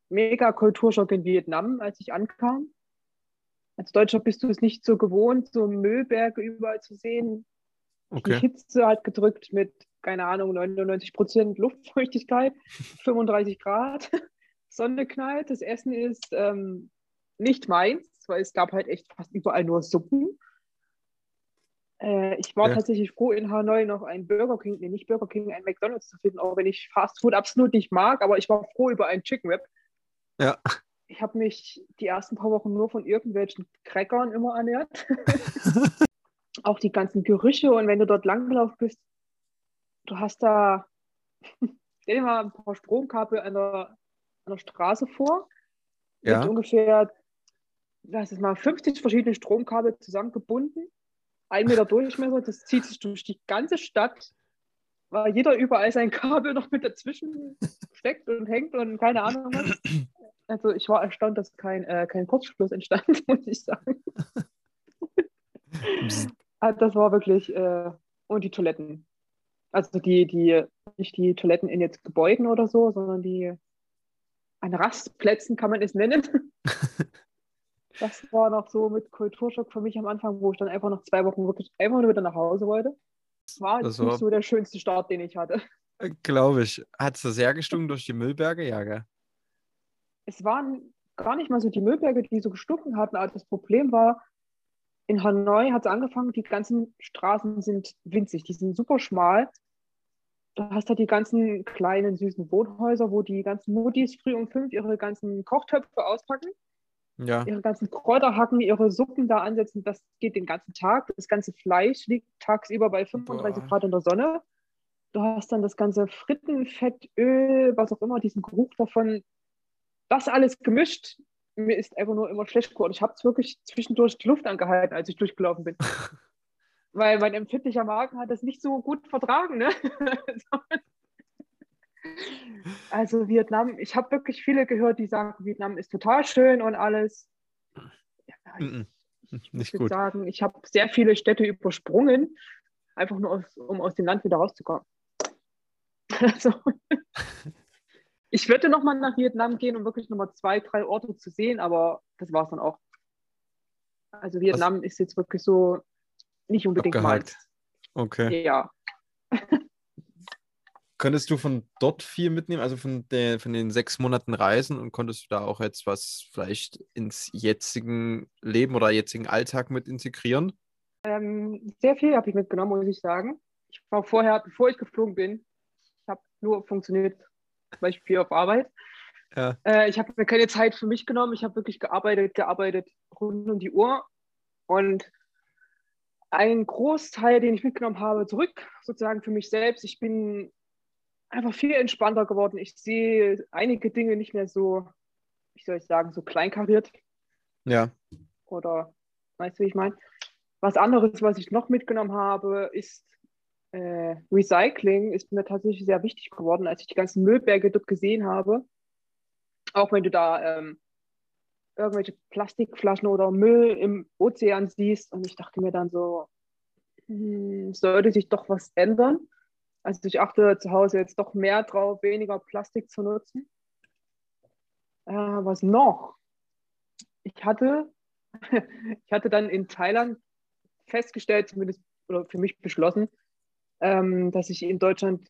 Mega-Kulturschock in Vietnam, als ich ankam. Als Deutscher bist du es nicht so gewohnt, so Müllberge überall zu sehen. Die Okay. Hitze hat gedrückt mit, keine Ahnung, 99 Prozent Luftfeuchtigkeit, 35 Grad, Sonne knallt. Das Essen ist ähm, nicht meins, weil es gab halt echt fast überall nur Suppen. Äh, ich war Ja. tatsächlich froh, in Hanoi noch ein Burger King, nee, nicht Burger King, ein McDonalds zu finden, auch wenn ich Fast Food absolut nicht mag, aber ich war froh über einen Chicken Wrap. Ja. Ich habe mich die ersten paar Wochen nur von irgendwelchen Crackern immer ernährt. auch die ganzen Gerüche und wenn du dort langgelaufen bist, du hast da, stell dir mal ein paar Stromkabel an der, an der Straße vor, Ja. mit ungefähr das ist mal 50 verschiedene Stromkabel zusammengebunden. Ein Meter Durchmesser, das zieht sich durch die ganze Stadt, weil jeder überall sein Kabel noch mit dazwischen steckt und hängt und keine Ahnung was. Also ich war erstaunt, dass kein, äh, kein Kurzschluss entstand, muss ich sagen. Also das war wirklich, äh, und die Toiletten. Also die, die, nicht die Toiletten in jetzt Gebäuden oder so, sondern die an Rastplätzen kann man es nennen. das war noch so mit Kulturschock für mich am Anfang, wo ich dann einfach nach zwei Wochen wirklich einfach nur wieder nach Hause wollte. Das war das nicht war... so der schönste Start, den ich hatte. Äh, Glaube ich. Hat es sehr gestunken durch die Müllberge? Ja, gell? Es waren gar nicht mal so die Müllberge, die so gestunken hatten, aber das Problem war, in Hanoi hat es angefangen, die ganzen Straßen sind winzig, die sind super schmal. Du hast halt die ganzen kleinen, süßen Wohnhäuser, wo die ganzen Muttis früh um fünf ihre ganzen Kochtöpfe auspacken, ja. ihre ganzen Kräuter hacken, ihre Suppen da ansetzen. Das geht den ganzen Tag. Das ganze Fleisch liegt tagsüber bei 35 Boah. Grad in der Sonne. Du hast dann das ganze Frittenfett, Öl, was auch immer, diesen Geruch davon. Das alles gemischt mir ist einfach nur immer schlecht geworden. Ich habe es wirklich zwischendurch die Luft angehalten, als ich durchgelaufen bin. Weil mein empfindlicher Magen hat das nicht so gut vertragen. Ne? also Vietnam, ich habe wirklich viele gehört, die sagen, Vietnam ist total schön und alles. Ja, ich, ich nicht gut. sagen, ich habe sehr viele Städte übersprungen, einfach nur aus, um aus dem Land wieder rauszukommen. Also, ich würde noch mal nach Vietnam gehen, um wirklich noch mal zwei, drei Orte zu sehen, aber das war es dann auch. Also Vietnam Was? ist jetzt wirklich so nicht unbedingt meins. Okay. Ja. Könntest du von dort viel mitnehmen, also von, der, von den sechs Monaten Reisen und konntest du da auch jetzt was vielleicht ins jetzigen Leben oder jetzigen Alltag mit integrieren? Ähm, sehr viel habe ich mitgenommen, muss ich sagen. Ich war vorher, bevor ich geflogen bin, ich habe nur funktioniert zum Beispiel auf Arbeit. Ja. Äh, ich habe mir keine Zeit für mich genommen. Ich habe wirklich gearbeitet, gearbeitet rund um die Uhr. Und ein Großteil, den ich mitgenommen habe, zurück sozusagen für mich selbst. Ich bin einfach viel entspannter geworden. Ich sehe einige Dinge nicht mehr so, wie soll ich sagen, so kleinkariert. Ja. Oder, weißt du, wie ich meine? Was anderes, was ich noch mitgenommen habe, ist äh, Recycling ist mir tatsächlich sehr wichtig geworden, als ich die ganzen Müllberge dort gesehen habe. Auch wenn du da ähm, irgendwelche Plastikflaschen oder Müll im Ozean siehst. Und ich dachte mir dann so, hm, sollte sich doch was ändern. Also ich achte zu Hause jetzt doch mehr drauf, weniger Plastik zu nutzen. Äh, was noch? Ich hatte, ich hatte dann in Thailand festgestellt, zumindest oder für mich beschlossen, ähm, dass ich in Deutschland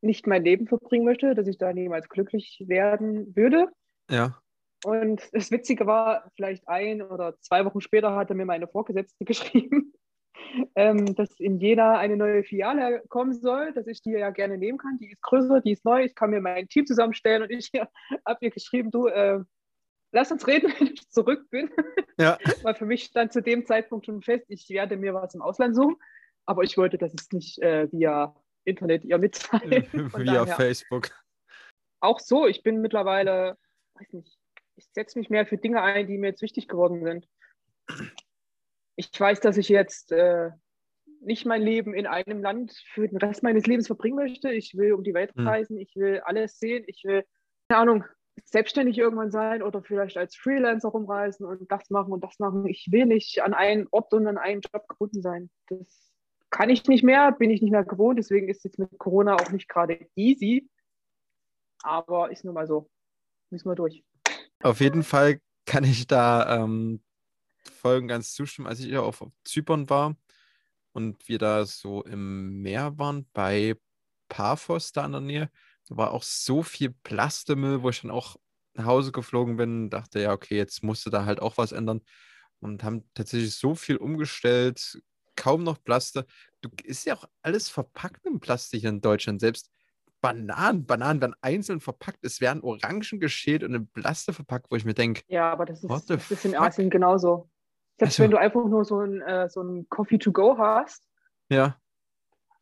nicht mein Leben verbringen möchte, dass ich da niemals glücklich werden würde. Ja. Und das Witzige war, vielleicht ein oder zwei Wochen später hatte mir meine Vorgesetzte geschrieben, ähm, dass in Jena eine neue Filiale kommen soll, dass ich die ja gerne nehmen kann. Die ist größer, die ist neu, ich kann mir mein Team zusammenstellen und ich habe ihr geschrieben, du, äh, lass uns reden, wenn ich zurück bin. Ja. Weil für mich stand zu dem Zeitpunkt schon fest, ich werde mir was im Ausland suchen. Aber ich wollte das ist nicht äh, via Internet ihr mitteilen. via Facebook. Auch so, ich bin mittlerweile, weiß nicht, ich setze mich mehr für Dinge ein, die mir jetzt wichtig geworden sind. Ich weiß, dass ich jetzt äh, nicht mein Leben in einem Land für den Rest meines Lebens verbringen möchte. Ich will um die Welt hm. reisen, hm. ich will alles sehen, ich will, keine Ahnung, selbstständig irgendwann sein oder vielleicht als Freelancer rumreisen und das machen und das machen. Ich will nicht an einen Ort und an einen Job gebunden sein. Das kann ich nicht mehr, bin ich nicht mehr gewohnt, deswegen ist es jetzt mit Corona auch nicht gerade easy. Aber ist nun mal so. Müssen wir durch. Auf jeden Fall kann ich da ähm, Folgen ganz zustimmen. Als ich ja auf Zypern war und wir da so im Meer waren, bei Paphos da in der Nähe, da war auch so viel Plastemüll, wo ich dann auch nach Hause geflogen bin, dachte, ja, okay, jetzt musste da halt auch was ändern und haben tatsächlich so viel umgestellt, kaum noch Plaste. Du, ist ja auch alles verpackt im Plastik in Deutschland. Selbst Bananen, Bananen werden einzeln verpackt. Es werden Orangen geschält und in Plaste verpackt, wo ich mir denke. Ja, aber das ist, das ist in Asien genauso. Selbst also, wenn du einfach nur so ein, äh, so ein Coffee to go hast. Ja.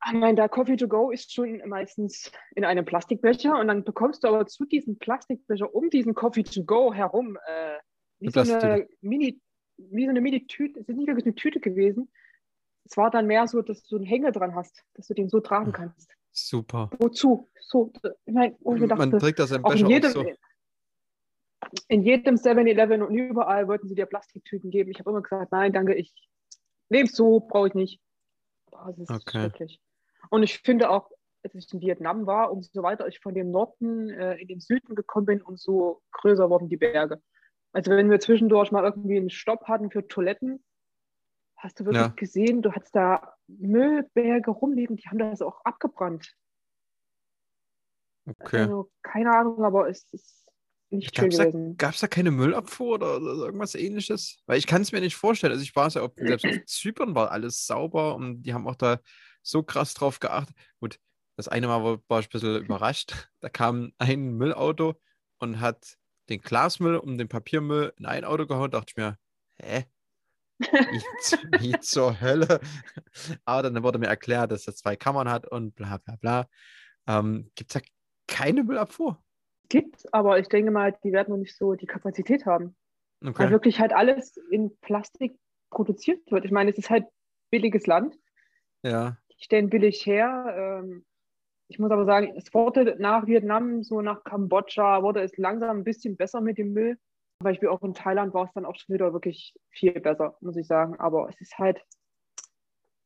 Ich meine, der Coffee to go ist schon meistens in einem Plastikbecher und dann bekommst du aber zu diesem Plastikbecher um diesen Coffee to go herum äh, wie so eine Mini, wie so eine Mini-Tüte, es ist nicht wirklich eine Tüte gewesen. Es war dann mehr so, dass du einen Hänger dran hast, dass du den so tragen kannst. Super. Wozu? So, ich mein, oh, ich dachte, Man trägt das im Becher in jedem, so. in jedem 7-Eleven und überall wollten sie dir Plastiktüten geben. Ich habe immer gesagt, nein, danke, ich nehme es so, brauche ich nicht. Boah, das ist okay. schrecklich. Und ich finde auch, als ich in Vietnam war, umso weiter ich von dem Norden äh, in den Süden gekommen bin, umso größer wurden die Berge. Also wenn wir zwischendurch mal irgendwie einen Stopp hatten für Toiletten, hast du wirklich ja. gesehen, du hattest da Müllberge rumliegen, die haben das auch abgebrannt. Okay. Also, keine Ahnung, aber es ist nicht schön gewesen. Gab es da keine Müllabfuhr oder, oder irgendwas ähnliches? Weil ich kann es mir nicht vorstellen. Also ich war ja, auf, selbst auf Zypern war alles sauber und die haben auch da so krass drauf geachtet. Gut, das eine Mal war, war ich ein bisschen überrascht. Da kam ein Müllauto und hat den Glasmüll und den Papiermüll in ein Auto gehauen. Da dachte ich mir, hä? Wie, wie zur Hölle? Aber dann wurde mir erklärt, dass er zwei Kammern hat und bla bla bla. Ähm, Gibt es da keine Müllabfuhr? Gibt, aber ich denke mal, die werden noch nicht so die Kapazität haben. Okay. Weil wirklich halt alles in Plastik produziert wird. Ich meine, es ist halt billiges Land. Ja. Die stellen billig her. Ähm, ich muss aber sagen, es wurde nach Vietnam, so nach Kambodscha, wurde es langsam ein bisschen besser mit dem Müll. Zum Beispiel auch in Thailand war es dann auch schon wieder wirklich viel besser, muss ich sagen. Aber es ist halt,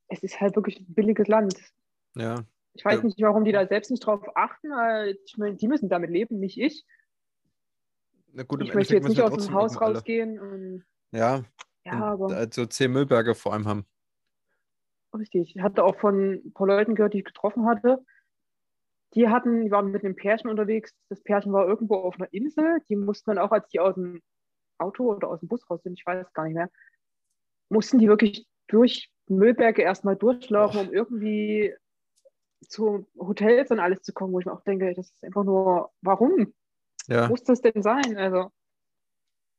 es ist halt wirklich ein billiges Land. Ja. Ich weiß ja. nicht, warum die da selbst nicht drauf achten, ich meine, die müssen damit leben, nicht ich. Na gut, ich möchte jetzt nicht aus dem Haus rausgehen. Und, ja, ja aber. Also zehn Müllberge vor allem haben. Richtig. Ich hatte auch von ein paar Leuten gehört, die ich getroffen hatte. Die hatten, die waren mit einem Pärchen unterwegs. Das Pärchen war irgendwo auf einer Insel. Die mussten dann auch, als die aus dem Auto oder aus dem Bus raus sind, ich weiß gar nicht mehr, mussten die wirklich durch Müllberge erstmal durchlaufen, oh. um irgendwie zu Hotels und alles zu kommen, wo ich mir auch denke, das ist einfach nur, warum? Ja. Muss das denn sein? Also,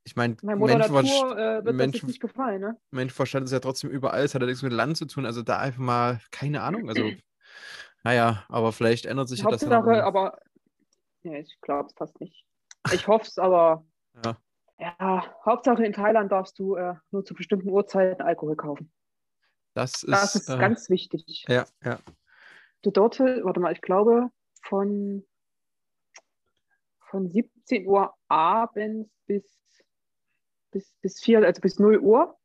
ich meine, Mutter Natur äh, wird Mensch, nicht gefallen, ne? Menschverstand ist ja trotzdem überall, es hat ja nichts mit Land zu tun, also da einfach mal, keine Ahnung, also, naja, aber vielleicht ändert sich das ja aber, nee, ich glaube es fast nicht. Ich hoffe es, aber, ja. ja, Hauptsache in Thailand darfst du äh, nur zu bestimmten Uhrzeiten Alkohol kaufen. Das ist, das ist äh, ganz wichtig. Ja, ja. Du dort, warte mal, ich glaube, von, von 17 Uhr abends bis bis, bis vier, also bis 0 Uhr.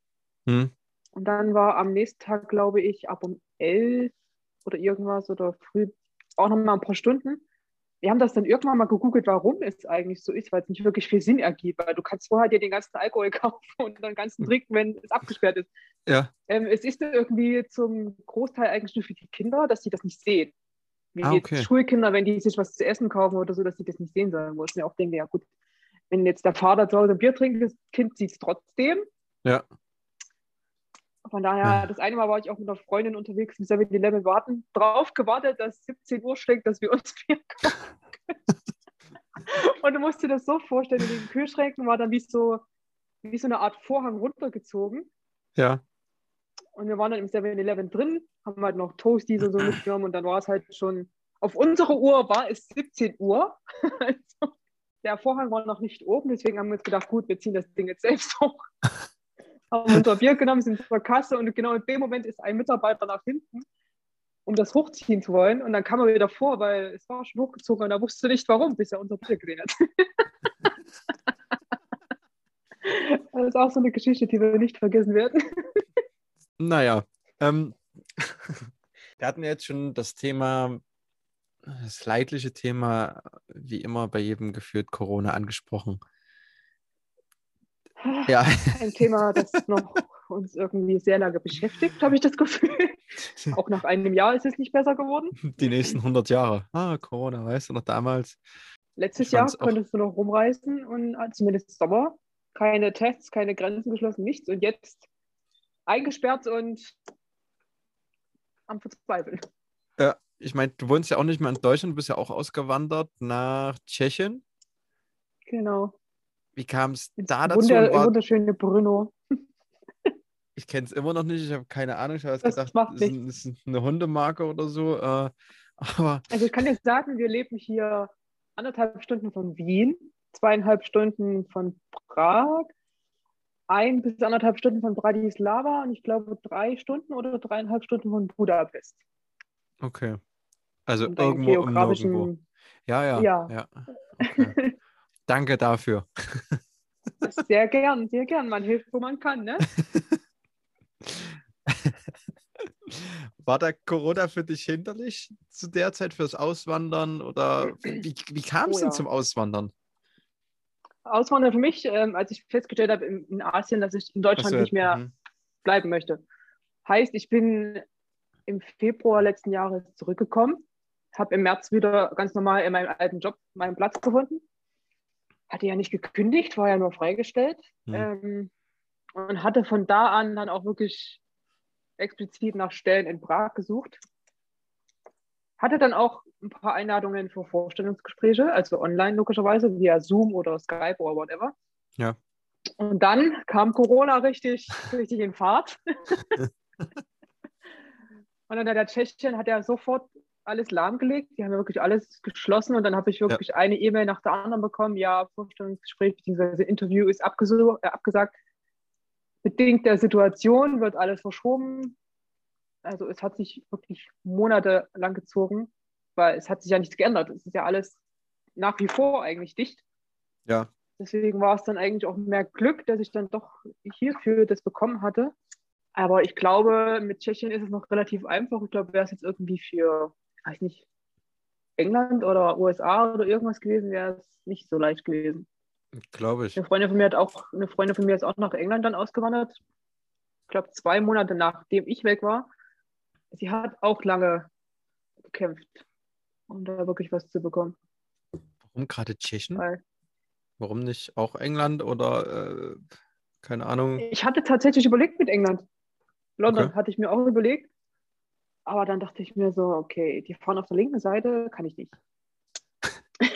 Hm. Und dann war am nächsten Tag, glaube ich, ab um 11 oder irgendwas oder früh auch noch mal ein paar Stunden. Wir haben das dann irgendwann mal gegoogelt, warum es eigentlich so ist, weil es nicht wirklich viel Sinn ergibt, weil du kannst vorher dir den ganzen Alkohol kaufen und den ganzen hm. trinken, wenn es abgesperrt ist. Ja. Ähm, es ist irgendwie zum Großteil eigentlich nur für die Kinder, dass sie das nicht sehen. Wie ah, okay. Schulkinder, wenn die sich was zu essen kaufen oder so, dass sie das nicht sehen sollen. Wo ich mir auch denke, ja gut, wenn jetzt der Vater zu Hause ein Bier trinkt, das Kind sieht es trotzdem. Ja. Von daher, das eine Mal war ich auch mit einer Freundin unterwegs im 7-Eleven, warten, drauf gewartet, dass 17 Uhr schlägt, dass wir uns Bier kaufen können. Und du musst dir das so vorstellen, in den Kühlschränken war dann wie so, wie so eine Art Vorhang runtergezogen. Ja. Und wir waren dann im 7-Eleven drin, haben halt noch Toasties und so mitgenommen und dann war es halt schon, auf unsere Uhr war es 17 Uhr. also, der Vorhang war noch nicht oben, deswegen haben wir uns gedacht, gut, wir ziehen das Ding jetzt selbst hoch. Haben unser Bier genommen, sind zur Kasse und genau in dem Moment ist ein Mitarbeiter nach hinten, um das hochziehen zu wollen. Und dann kam er wieder vor, weil es war schon hochgezogen und er wusste nicht warum, bis er unser Bier gesehen hat. das ist auch so eine Geschichte, die wir nicht vergessen werden. naja, ähm, wir hatten jetzt schon das Thema das leidliche Thema, wie immer bei jedem geführt, Corona angesprochen. Ja. Ein Thema, das noch uns irgendwie sehr lange beschäftigt, habe ich das Gefühl. Auch nach einem Jahr ist es nicht besser geworden. Die nächsten 100 Jahre. Ah, Corona, weißt du noch damals? Letztes Jahr konntest du noch rumreisen und äh, zumindest Sommer. Keine Tests, keine Grenzen geschlossen, nichts. Und jetzt eingesperrt und am Verzweifeln. Ja, ich meine, du wohnst ja auch nicht mehr in Deutschland, du bist ja auch ausgewandert nach Tschechien. Genau. Wie kam es da dazu? Wunder. Wunderschöne Bruno. ich kenne es immer noch nicht, ich habe keine Ahnung. Ich habe gedacht, das ist, ein, ist, eine Hundemarke oder so. Äh, aber... Also ich kann jetzt sagen, wir leben hier anderthalb Stunden von Wien, zweieinhalb Stunden von Prag, ein bis anderthalb Stunden von Bratislava und ich glaube drei Stunden oder dreieinhalb Stunden von Budapest. Okay. Also irgendwo im geografischen- Nirgendwo. Ja, ja. Ja. ja. Okay. Danke dafür. Sehr gern, sehr gern. Man hilft, wo man kann, ne? War da Corona für dich hinderlich zu der Zeit fürs Auswandern oder wie, wie kam es Oh denn ja. zum Auswandern? Auswandern für mich, ähm, als ich festgestellt habe in, in Asien, dass ich in Deutschland so, nicht mehr mhm. bleiben möchte. Heißt, ich bin im Februar letzten Jahres zurückgekommen, habe im März wieder ganz normal in meinem alten Job meinen Platz gefunden. Hatte ja nicht gekündigt, war ja nur freigestellt. Hm. Ähm, und hatte von da an dann auch wirklich explizit nach Stellen in Prag gesucht. Hatte dann auch ein paar Einladungen für Vorstellungsgespräche, also online logischerweise, via Zoom oder Skype oder whatever. Ja. Und dann kam Corona richtig, richtig in Fahrt. und dann der Tschechien hat ja sofort alles lahmgelegt. Die haben ja wirklich alles geschlossen und dann habe ich wirklich eine E-Mail nach der anderen bekommen. Ja, Vorstellungsgespräch bzw. Interview ist äh, abgesagt. Bedingt der Situation wird alles verschoben. Also es hat sich wirklich monatelang gezogen, weil es hat sich ja nichts geändert. Es ist ja alles nach wie vor eigentlich dicht. Ja. Deswegen war es dann eigentlich auch mehr Glück, dass ich dann doch hierfür das bekommen hatte. Aber ich glaube, mit Tschechien ist es noch relativ einfach. Ich glaube, wäre es jetzt irgendwie für, weiß nicht, England oder USA oder irgendwas gewesen, wäre es nicht so leicht gewesen. Glaube ich. Eine Freundin von mir hat auch, eine Freundin von mir ist auch nach England dann ausgewandert. Ich glaube, zwei Monate nachdem ich weg war. Sie hat auch lange gekämpft, um da wirklich was zu bekommen. Warum gerade Tschechen? Weil Warum nicht auch England oder äh, keine Ahnung? ich hatte tatsächlich überlegt mit England. London Okay. hatte ich mir auch überlegt. Aber dann dachte ich mir so, okay, die fahren auf der linken Seite, kann ich nicht.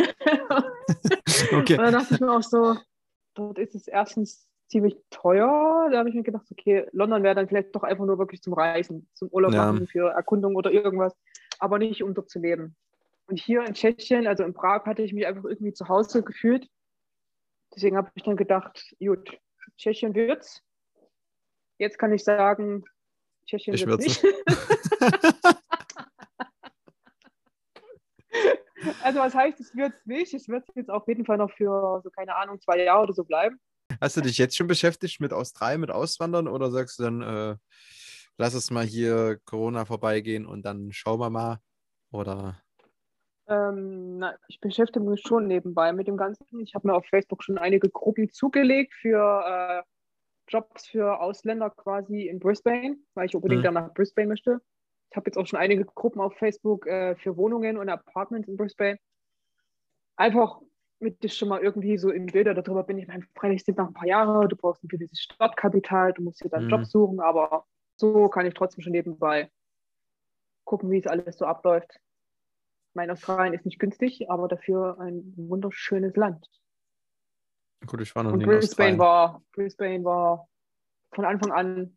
Okay. Und dann dachte ich mir auch so, dort ist es erstens ziemlich teuer. Da habe ich mir gedacht, okay, London wäre dann vielleicht doch einfach nur wirklich zum Reisen, zum Urlaub Ja. machen, für Erkundung oder irgendwas, aber nicht um dort zu leben. Und hier in Tschechien, also in Prag, hatte ich mich einfach irgendwie zu Hause gefühlt. Deswegen habe ich dann gedacht, gut, Tschechien wird's. Jetzt kann ich sagen, Tschechien Ich wird's wird's nicht. Also was heißt, es wird nicht. Es wird jetzt auf jeden Fall noch für, so keine Ahnung, zwei Jahre oder so bleiben. Hast du dich jetzt schon beschäftigt mit Australien, mit Auswandern oder sagst du dann, äh, lass es mal hier Corona vorbeigehen und dann schauen wir mal? Oder Ähm, na, ich beschäftige mich schon nebenbei mit dem Ganzen. Ich habe mir auf Facebook schon einige Gruppen zugelegt für äh, Jobs für Ausländer quasi in Brisbane, weil ich unbedingt Mhm. dann nach Brisbane möchte. Ich habe jetzt auch schon einige Gruppen auf Facebook äh, für Wohnungen und Apartments in Brisbane. Einfach, damit ich schon mal irgendwie so im Bilder darüber bin. Ich meine, freilich sind noch ein paar Jahre, du brauchst ein gewisses Startkapital, du musst dir dann einen Mhm. Job suchen, aber so kann ich trotzdem schon nebenbei gucken, wie es alles so abläuft. Ich meine, Australien ist nicht günstig, aber dafür ein wunderschönes Land. gut, ich war noch Und nie in Brisbane Australien. war, Brisbane war von Anfang an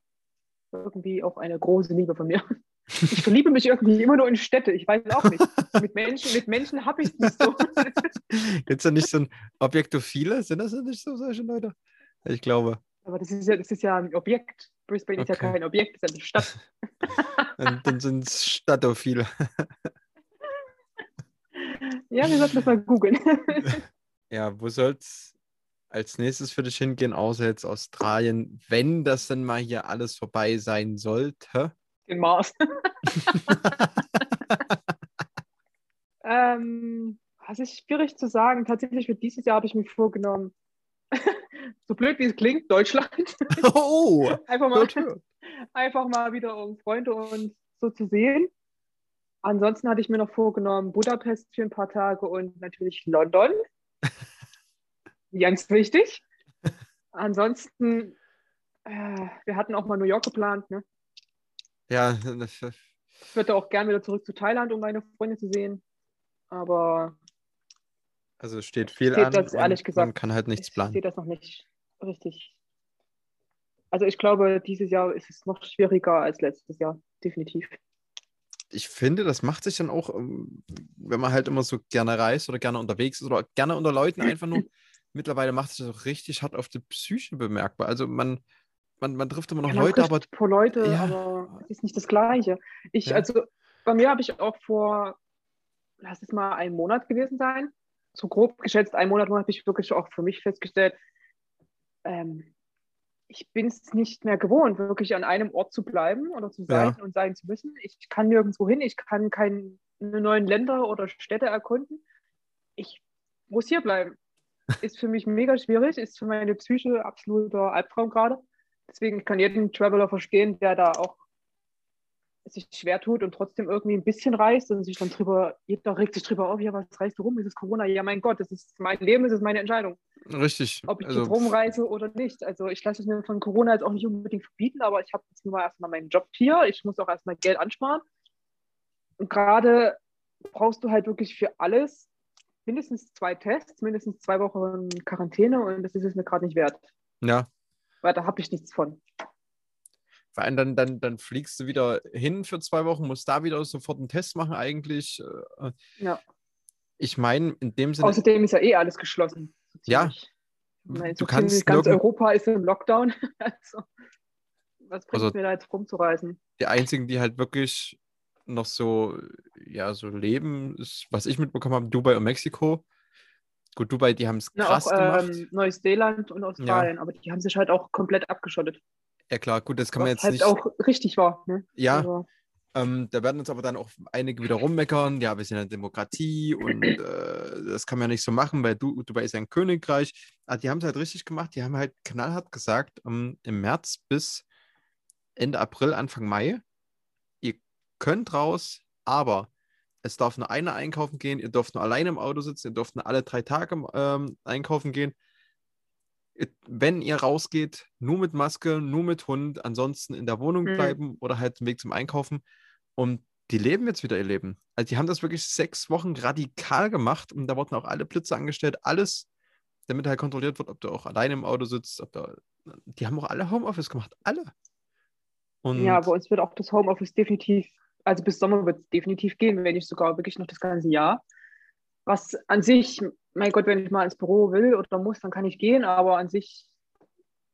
irgendwie auch eine große Liebe von mir. Ich verliebe mich irgendwie immer nur in Städte. Ich weiß auch nicht. Mit Menschen, mit Menschen habe ich nicht so. Gibt es da nicht so ein Objektophile? Sind das nicht so solche Leute? Ich glaube. Aber das ist ja, das ist ja ein Objekt. Brisbane ist ja Okay. kein Objekt, das ist ja eine Stadt. Dann, dann sind es Stadtophile. Ja, wir sollten das mal googeln. Ja, wo soll's als nächstes für dich hingehen, außer jetzt Australien, wenn das dann mal hier alles vorbei sein sollte? Den Mars. ähm, das ist schwierig zu sagen. Tatsächlich für dieses Jahr habe ich mir vorgenommen, so blöd wie es klingt, Deutschland. Oh, Einfach mal, einfach mal wieder um Freunde und so zu sehen. Ansonsten hatte ich mir noch vorgenommen, Budapest für ein paar Tage und natürlich London. Ganz wichtig. Ansonsten, äh, wir hatten auch mal New York geplant. Ne? Ja, Ich würde auch gerne wieder zurück zu Thailand, um meine Freunde zu sehen. Aber also steht viel Steht an. das ehrlich gesagt- Man kann halt nichts ich sehe planen. das noch nicht richtig. Also ich glaube, dieses Jahr ist es noch schwieriger als letztes Jahr, definitiv. Ich finde, das macht sich dann auch, ähm, wenn man halt immer so gerne reist oder gerne unterwegs ist oder gerne unter Leuten einfach nur mittlerweile macht sich das auch richtig hart auf die Psyche bemerkbar. Also man, man, man trifft immer noch Ja, Leute, aber vor Leute, Ja. aber es ist nicht das Gleiche. Ich, Ja. also bei mir habe ich auch vor, lass es mal ein Monat gewesen sein, so grob geschätzt ein Monat, habe ich wirklich auch für mich festgestellt, ähm, ich bin es nicht mehr gewohnt, wirklich an einem Ort zu bleiben oder zu sein und sein zu müssen. Ich kann nirgendwo hin, ich kann keine neuen Länder oder Städte erkunden. Ich muss hier bleiben. Ist für mich mega schwierig, ist für meine Psyche absoluter Albtraum gerade. Deswegen ich kann jeden Traveler verstehen, der da auch sich schwer tut und trotzdem irgendwie ein bisschen reist und sich dann drüber, jeder regt sich drüber auf, ja, was reist du rum? Ist es Corona? Ja, mein Gott, das ist mein Leben, das ist meine Entscheidung, richtig. ob ich also, jetzt rumreise oder nicht. Also ich lasse es mir von Corona jetzt auch nicht unbedingt verbieten, aber ich habe jetzt nur mal erstmal meinen Job hier, ich muss auch erstmal Geld ansparen. Und gerade brauchst du halt wirklich für alles mindestens zwei Tests, mindestens zwei Wochen Quarantäne und das ist es mir gerade nicht wert, ja, weil da habe ich nichts von. vor allem dann, dann, dann fliegst du wieder hin für zwei Wochen, musst da wieder sofort einen Test machen eigentlich. Äh, Ja. Ich meine, in dem Sinne, Außerdem ist ja eh alles geschlossen. Ja, meine, du kannst ganz Europa ist im Lockdown. also, was bringt Also- mir da jetzt rumzureisen? die einzigen, die halt wirklich noch so, ja, so leben, ist, was ich mitbekommen habe, Dubai und Mexiko. Gut, Dubai, die haben es Na, krass auch gemacht. ähm, Neuseeland und Australien, aber die haben sich halt auch komplett abgeschottet. ja, klar, gut, das kann man jetzt halt nicht. auch richtig war. Ne? Ja, Also, Ähm, da werden uns aber dann auch einige wieder rummeckern, ja, wir sind eine Demokratie und äh, das kann man ja nicht so machen, weil du, Dubai ist ja ein Königreich. Aber die haben es halt richtig gemacht, die haben halt knallhart gesagt, ähm, im März bis Ende April, Anfang Mai, ihr könnt raus, aber es darf nur einer einkaufen gehen, ihr dürft nur alleine im Auto sitzen, ihr dürft nur alle drei Tage ähm, einkaufen gehen. Wenn ihr rausgeht, nur mit Maske, nur mit Hund, ansonsten in der Wohnung Mhm. bleiben oder halt im Weg zum Einkaufen. Und die leben jetzt wieder ihr Leben. Also die haben das wirklich sechs Wochen radikal gemacht und da wurden auch alle Blitze angestellt, alles, damit halt kontrolliert wird, ob du auch alleine im Auto sitzt, ob da, die haben auch alle Homeoffice gemacht, alle. Und ja, bei uns wird auch das Homeoffice definitiv, also bis Sommer wird es definitiv gehen, wenn nicht sogar wirklich noch das ganze Jahr. Was an sich, mein Gott, wenn ich mal ins Büro will oder muss, dann kann ich gehen, aber an sich,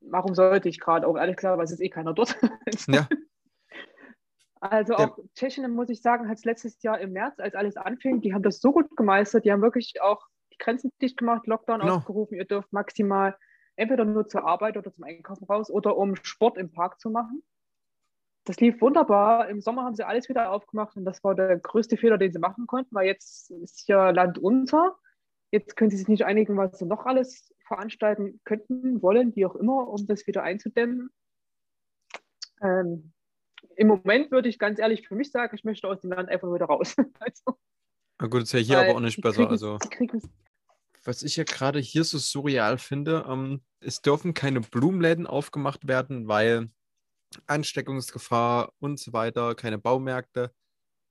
warum sollte ich gerade auch ehrlich gesagt, weil es ist eh keiner dort. ja, Also auch Tschechien, muss ich sagen, hat es letztes Jahr im März, als alles anfing, die haben das so gut gemeistert, die haben wirklich auch die Grenzen dicht gemacht, Lockdown Genau. ausgerufen, ihr dürft maximal entweder nur zur Arbeit oder zum Einkaufen raus oder um Sport im Park zu machen. Das lief wunderbar. Im Sommer haben sie alles wieder aufgemacht und das war der größte Fehler, den sie machen konnten, weil jetzt ist ja Land unter. Jetzt können sie sich nicht einigen, was sie noch alles veranstalten könnten, wollen, wie auch immer, um das wieder einzudämmen. Ähm, Im Moment würde ich ganz ehrlich für mich sagen, ich möchte aus dem Land einfach wieder raus. also, na gut, ist ja hier aber auch nicht besser. kriegen's- Also, was ich ja gerade hier so surreal finde, ähm, es dürfen keine Blumenläden aufgemacht werden, weil Ansteckungsgefahr und so weiter, keine Baumärkte,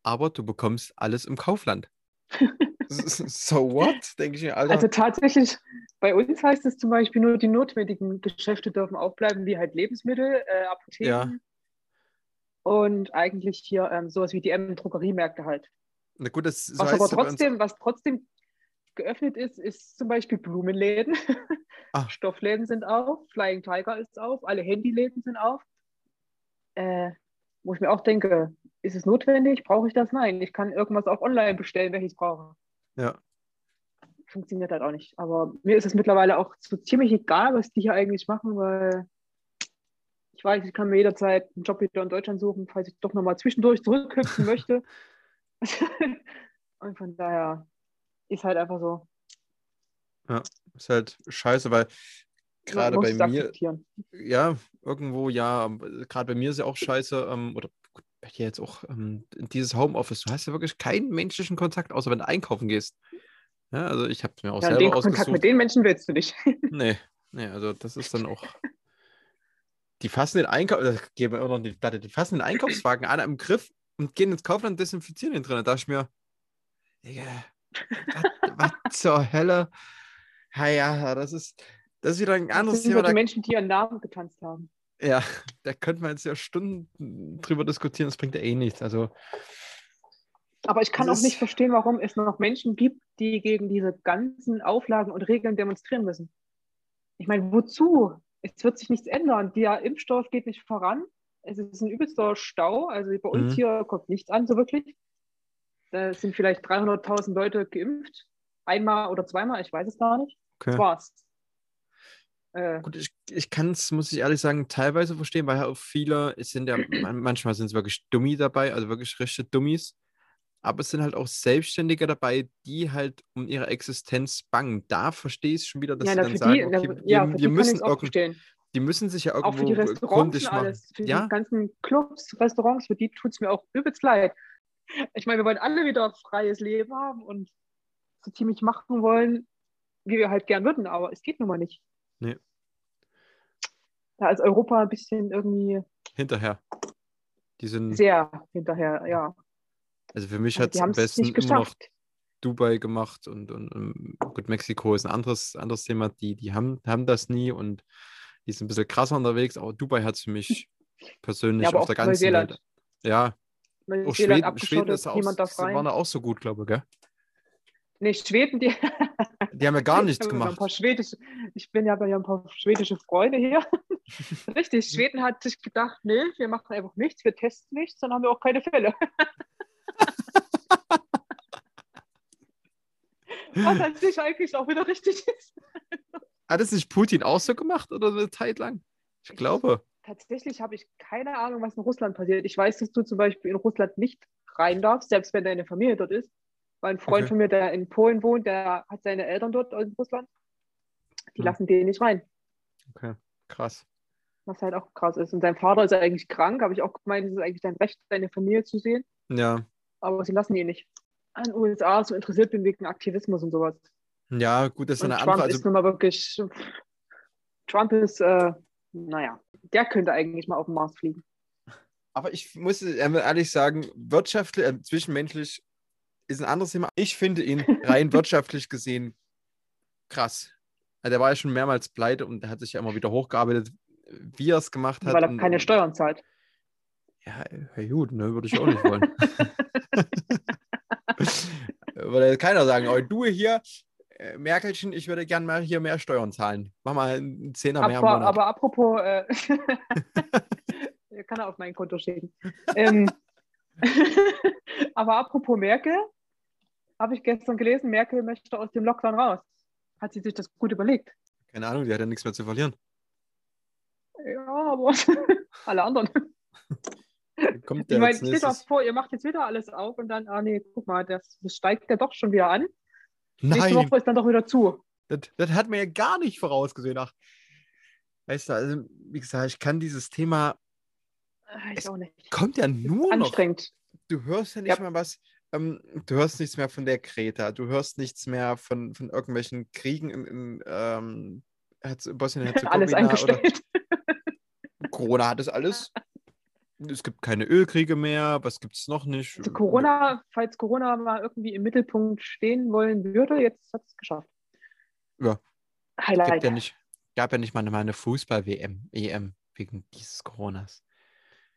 aber du bekommst alles im Kaufland. so what? Denke ich mir, Alter. Also tatsächlich, bei uns heißt es zum Beispiel nur, die notwendigen Geschäfte dürfen aufbleiben, wie halt Lebensmittel, äh, Apotheken Ja. und eigentlich hier ähm, sowas wie die M-Drogeriemärkte halt. Na gut, das Was aber trotzdem, was trotzdem geöffnet ist, ist zum Beispiel Blumenläden. Ah. Stoffläden sind auf, Flying Tiger ist auf, alle Handyläden sind auf. Äh, wo ich mir auch denke, ist es notwendig? Brauche ich das? Nein, ich kann irgendwas auch online bestellen, wenn ich es brauche. Ja. Funktioniert halt auch nicht. Aber mir ist es mittlerweile auch so ziemlich egal, was die hier eigentlich machen, weil ich weiß, ich kann mir jederzeit einen Job wieder in Deutschland suchen, falls ich doch nochmal zwischendurch zurückhüpfen möchte. Und von daher ist halt einfach so. Ist halt scheiße, weil gerade bei mir, ja, irgendwo, ja, gerade bei mir ist ja auch scheiße, ähm, oder bei dir jetzt auch, ähm, dieses Homeoffice, du hast ja wirklich keinen menschlichen Kontakt, außer wenn du einkaufen gehst. Ja, also ich habe mir auch Ja, den selber Kontakt ausgesucht. mit den Menschen willst du nicht. Nee, nee, also das ist dann auch. Die fassen den Einkauf, das geben wir immer noch die Platte, die fassen den Einkaufswagen an am Griff und gehen ins Kaufland und desinfizieren den drin. Da dachte ich mir, Digga, was, was zur Hölle? Ja, ja, das ist, das ist wieder ein Das anderes sind Thema. wieder die Da, Menschen, die ihren Namen getanzt haben. ja, da könnte man jetzt ja Stunden drüber diskutieren, das bringt ja eh nichts. Also, Aber ich kann Das auch nicht verstehen, warum es noch Menschen gibt, die gegen diese ganzen Auflagen und Regeln demonstrieren müssen. ich meine, wozu? Es wird sich nichts ändern. Der Impfstoff geht nicht voran. Es ist ein übelster Stau. Also bei uns Mhm. hier kommt nichts an, so wirklich. Da sind vielleicht 300.000 Leute geimpft. Einmal oder zweimal, ich weiß es gar nicht. Okay. Das war's. Äh, Gut, ich, ich kann es, muss ich ehrlich sagen, teilweise verstehen, weil ja auch viele, es sind ja, man- manchmal sind es wirklich Dummi dabei, also wirklich richtige Dummies. Aber es sind halt auch Selbstständige dabei, die halt um ihre Existenz bangen. Da verstehe ich schon wieder, dass ja, sie dann sagen, die, okay, wir, ja, wir ich müssen auch die müssen sich ja Auch für irgendwo die Restaurants machen. alles. Für Ja. die ganzen Clubs, Restaurants, für die tut es mir auch übelst leid. Ich meine, wir wollen alle wieder freies Leben haben und so ziemlich machen wollen, wie wir halt gern würden, aber es geht nun mal nicht. Nee. Da ist Europa ein bisschen irgendwie Hinterher. Die sind, sehr hinterher, ja. also für mich Also hat es am es besten immer noch. Dubai gemacht und, und, und gut, Mexiko ist ein anderes, anderes Thema. Die, die haben, haben das nie und die sind ein bisschen krasser unterwegs, aber Dubai hat es für mich persönlich Ja, auf der ganzen Neuseeland. Welt. Ja, auch Schweden, Schweden ist auch, waren da auch so gut, glaube ich, gell? Nee, Schweden, die Die haben ja gar nichts Ich gemacht. ich bin ja bei ein paar schwedische Freunde hier. Richtig, Schweden hat sich gedacht, nee, wir machen einfach nichts, wir testen nichts, dann haben wir auch keine Fälle. Was an sich eigentlich auch wieder richtig ist. Hat es nicht Putin auch so gemacht oder eine Zeit lang? Ich glaube. Tatsächlich habe ich keine Ahnung, was in Russland passiert. Ich weiß, dass du zum Beispiel in Russland nicht rein darfst, selbst wenn deine Familie dort ist. Weil ein Freund Okay. von mir, der in Polen wohnt, der hat seine Eltern dort in Russland. Die Hm. lassen den nicht rein. Okay, krass. Was halt auch krass ist. Und sein Vater ist eigentlich krank, habe ich auch gemeint, es ist eigentlich dein Recht, deine Familie zu sehen. Ja, Aber sie lassen ihn nicht. An den USA so interessiert bin wegen Aktivismus und sowas. ja, gut, das ist Und eine Trump andere. ist Also, nun mal wirklich. Trump ist, äh, naja, der könnte eigentlich mal auf den Mars fliegen. aber ich muss ehrlich sagen, wirtschaftlich, äh, zwischenmenschlich ist ein anderes Thema. Ich finde ihn rein wirtschaftlich gesehen krass. Also der war ja schon mehrmals pleite und der hat sich ja immer wieder hochgearbeitet, wie er es gemacht hat. weil er und, keine Steuern zahlt. Ja, ja gut, ne, würde ich auch nicht wollen. Würde keiner sagen, oh, du hier, äh, Merkelchen, ich würde gern mal hier mehr Steuern zahlen. Mach mal einen Zehner mehr im Aber, Monat. aber apropos, äh, kann er auf mein Konto schicken. ähm, aber apropos Merkel, habe ich gestern gelesen, Merkel möchte aus dem Lockdown raus. Hat sie sich das gut überlegt? Keine Ahnung, die hat ja nichts mehr zu verlieren. Ja, aber alle anderen. Kommt Ich der meine, als steht doch nächstes? vor, ihr macht jetzt wieder alles auf und dann, ah nee, guck mal, das, das steigt ja doch schon wieder an. Nächste Nein, Woche ist dann doch wieder zu. das, das hat man ja gar nicht vorausgesehen. Ach, weißt du, also, wie gesagt, ich kann dieses Thema, Ah, Ich Es auch nicht. kommt ja nur noch. Anstrengend. Du hörst ja nicht Ja. mehr was, ähm, du hörst nichts mehr von der Greta, du hörst nichts mehr von, von irgendwelchen Kriegen in, in ähm, Herz- Bosnien-Herzegowina Alles oder eingestellt. Corona hat es alles. Es gibt keine Ölkriege mehr, was gibt es noch nicht? Also Corona, falls Corona mal irgendwie im Mittelpunkt stehen wollen würde, jetzt hat es geschafft. Ja. Highlight. Gibt ja nicht, gab ja nicht mal eine, mal eine Fußball-WM, EM wegen dieses Coronas.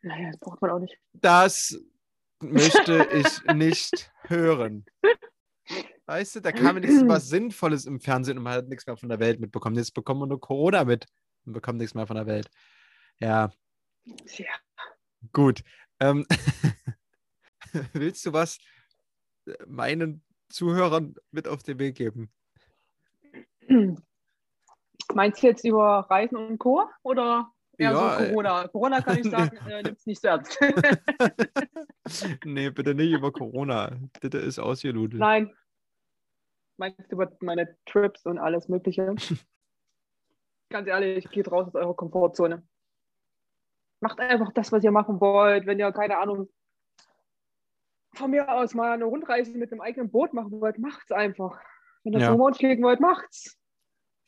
Naja, das braucht man auch nicht. Das möchte ich nicht hören. Weißt du, da kam wenigstens was Sinnvolles im Fernsehen und man hat nichts mehr von der Welt mitbekommen. Jetzt bekommen wir nur Corona mit und bekommen nichts mehr von der Welt. Ja, Tja. gut. Ähm, willst du was meinen Zuhörern mit auf den Weg geben? Meinst du jetzt über Reisen und Co. oder Ja, so äh. Corona? Corona kann ich sagen, äh, nimmt es nicht so ernst. nee, bitte nicht über Corona. Bitte ist ausgeludelt. Nein. Meinst du über meine Trips und alles Mögliche? Ganz ehrlich, geht raus aus eurer Komfortzone. Macht einfach das, was ihr machen wollt. Wenn ihr, keine Ahnung, von mir aus mal eine Rundreise mit einem eigenen Boot machen wollt, macht's einfach. Wenn ihr Ja. Mond fliegen wollt, macht's.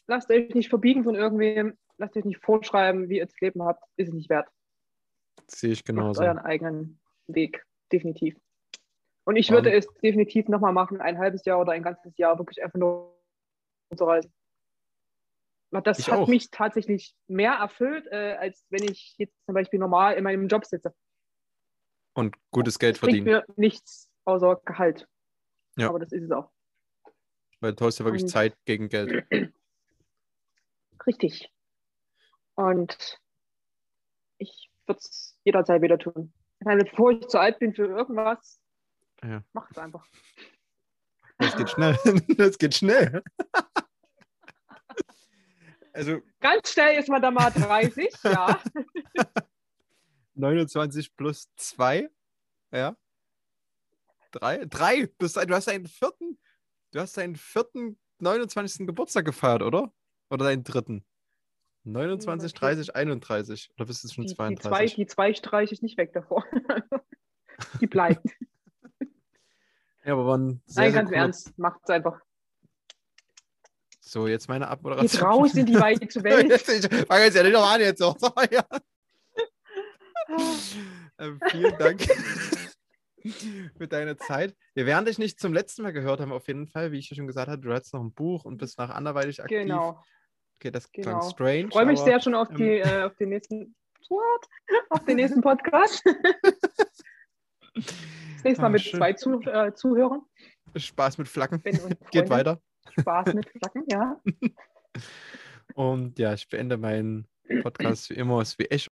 Lasst euch nicht verbiegen von irgendwem. Lasst euch nicht vorschreiben, wie ihr das Leben habt. Ist es nicht wert. Sehe ich Macht genauso. euren eigenen Weg. Definitiv. Und ich Um, würde es definitiv nochmal machen, ein halbes Jahr oder ein ganzes Jahr wirklich einfach nur zu reisen. Das hat auch. mich tatsächlich mehr erfüllt, äh, als wenn ich jetzt zum Beispiel normal in meinem Job sitze. Und gutes Geld Das verdienen. mir nichts außer Gehalt. Ja. Aber das ist es auch. Weil du hast ja wirklich Und- Zeit gegen Geld. Richtig. Und ich würde es jederzeit wieder tun. Bevor ich zu alt bin für irgendwas, Ja. mach es einfach. Das geht schnell. Das geht schnell. Also Ganz schnell ist man da mal 30, ja. 29 plus 2. Ja. Drei? Drei. Du hast, du hast deinen vierten, du hast deinen vierten 29. Geburtstag gefeiert, oder? Oder deinen dritten? 29, okay. 30, 31. Oder bist du schon Die, die, 32? zwei, die zwei streiche ich nicht weg davor. die bleibt. ja, aber waren sehr, Nein, sehr ganz im coole- Ernst, macht es einfach. So, jetzt meine Abmoderation. Geht raus in die weite Welt. Ich fange jetzt ja nicht noch an jetzt. Ja. Ähm, vielen Dank für deine Zeit. Wir werden dich nicht zum letzten Mal gehört haben, auf jeden Fall. Wie ich ja schon gesagt habe, du hast noch ein Buch und bist nach anderweitig aktiv. Genau. Okay, das Genau. klang strange. Ich freue mich aber, sehr schon auf, ähm, die, äh, auf den nächsten What? auf den nächsten Podcast. Das nächste Mal Ah, mit schön. zwei Zu, äh, Zuhörern. Spaß mit Flaggen. Geht weiter. Spaß mit Flacken, ja. Und ja, ich beende meinen Podcast wie immer, ist wie ich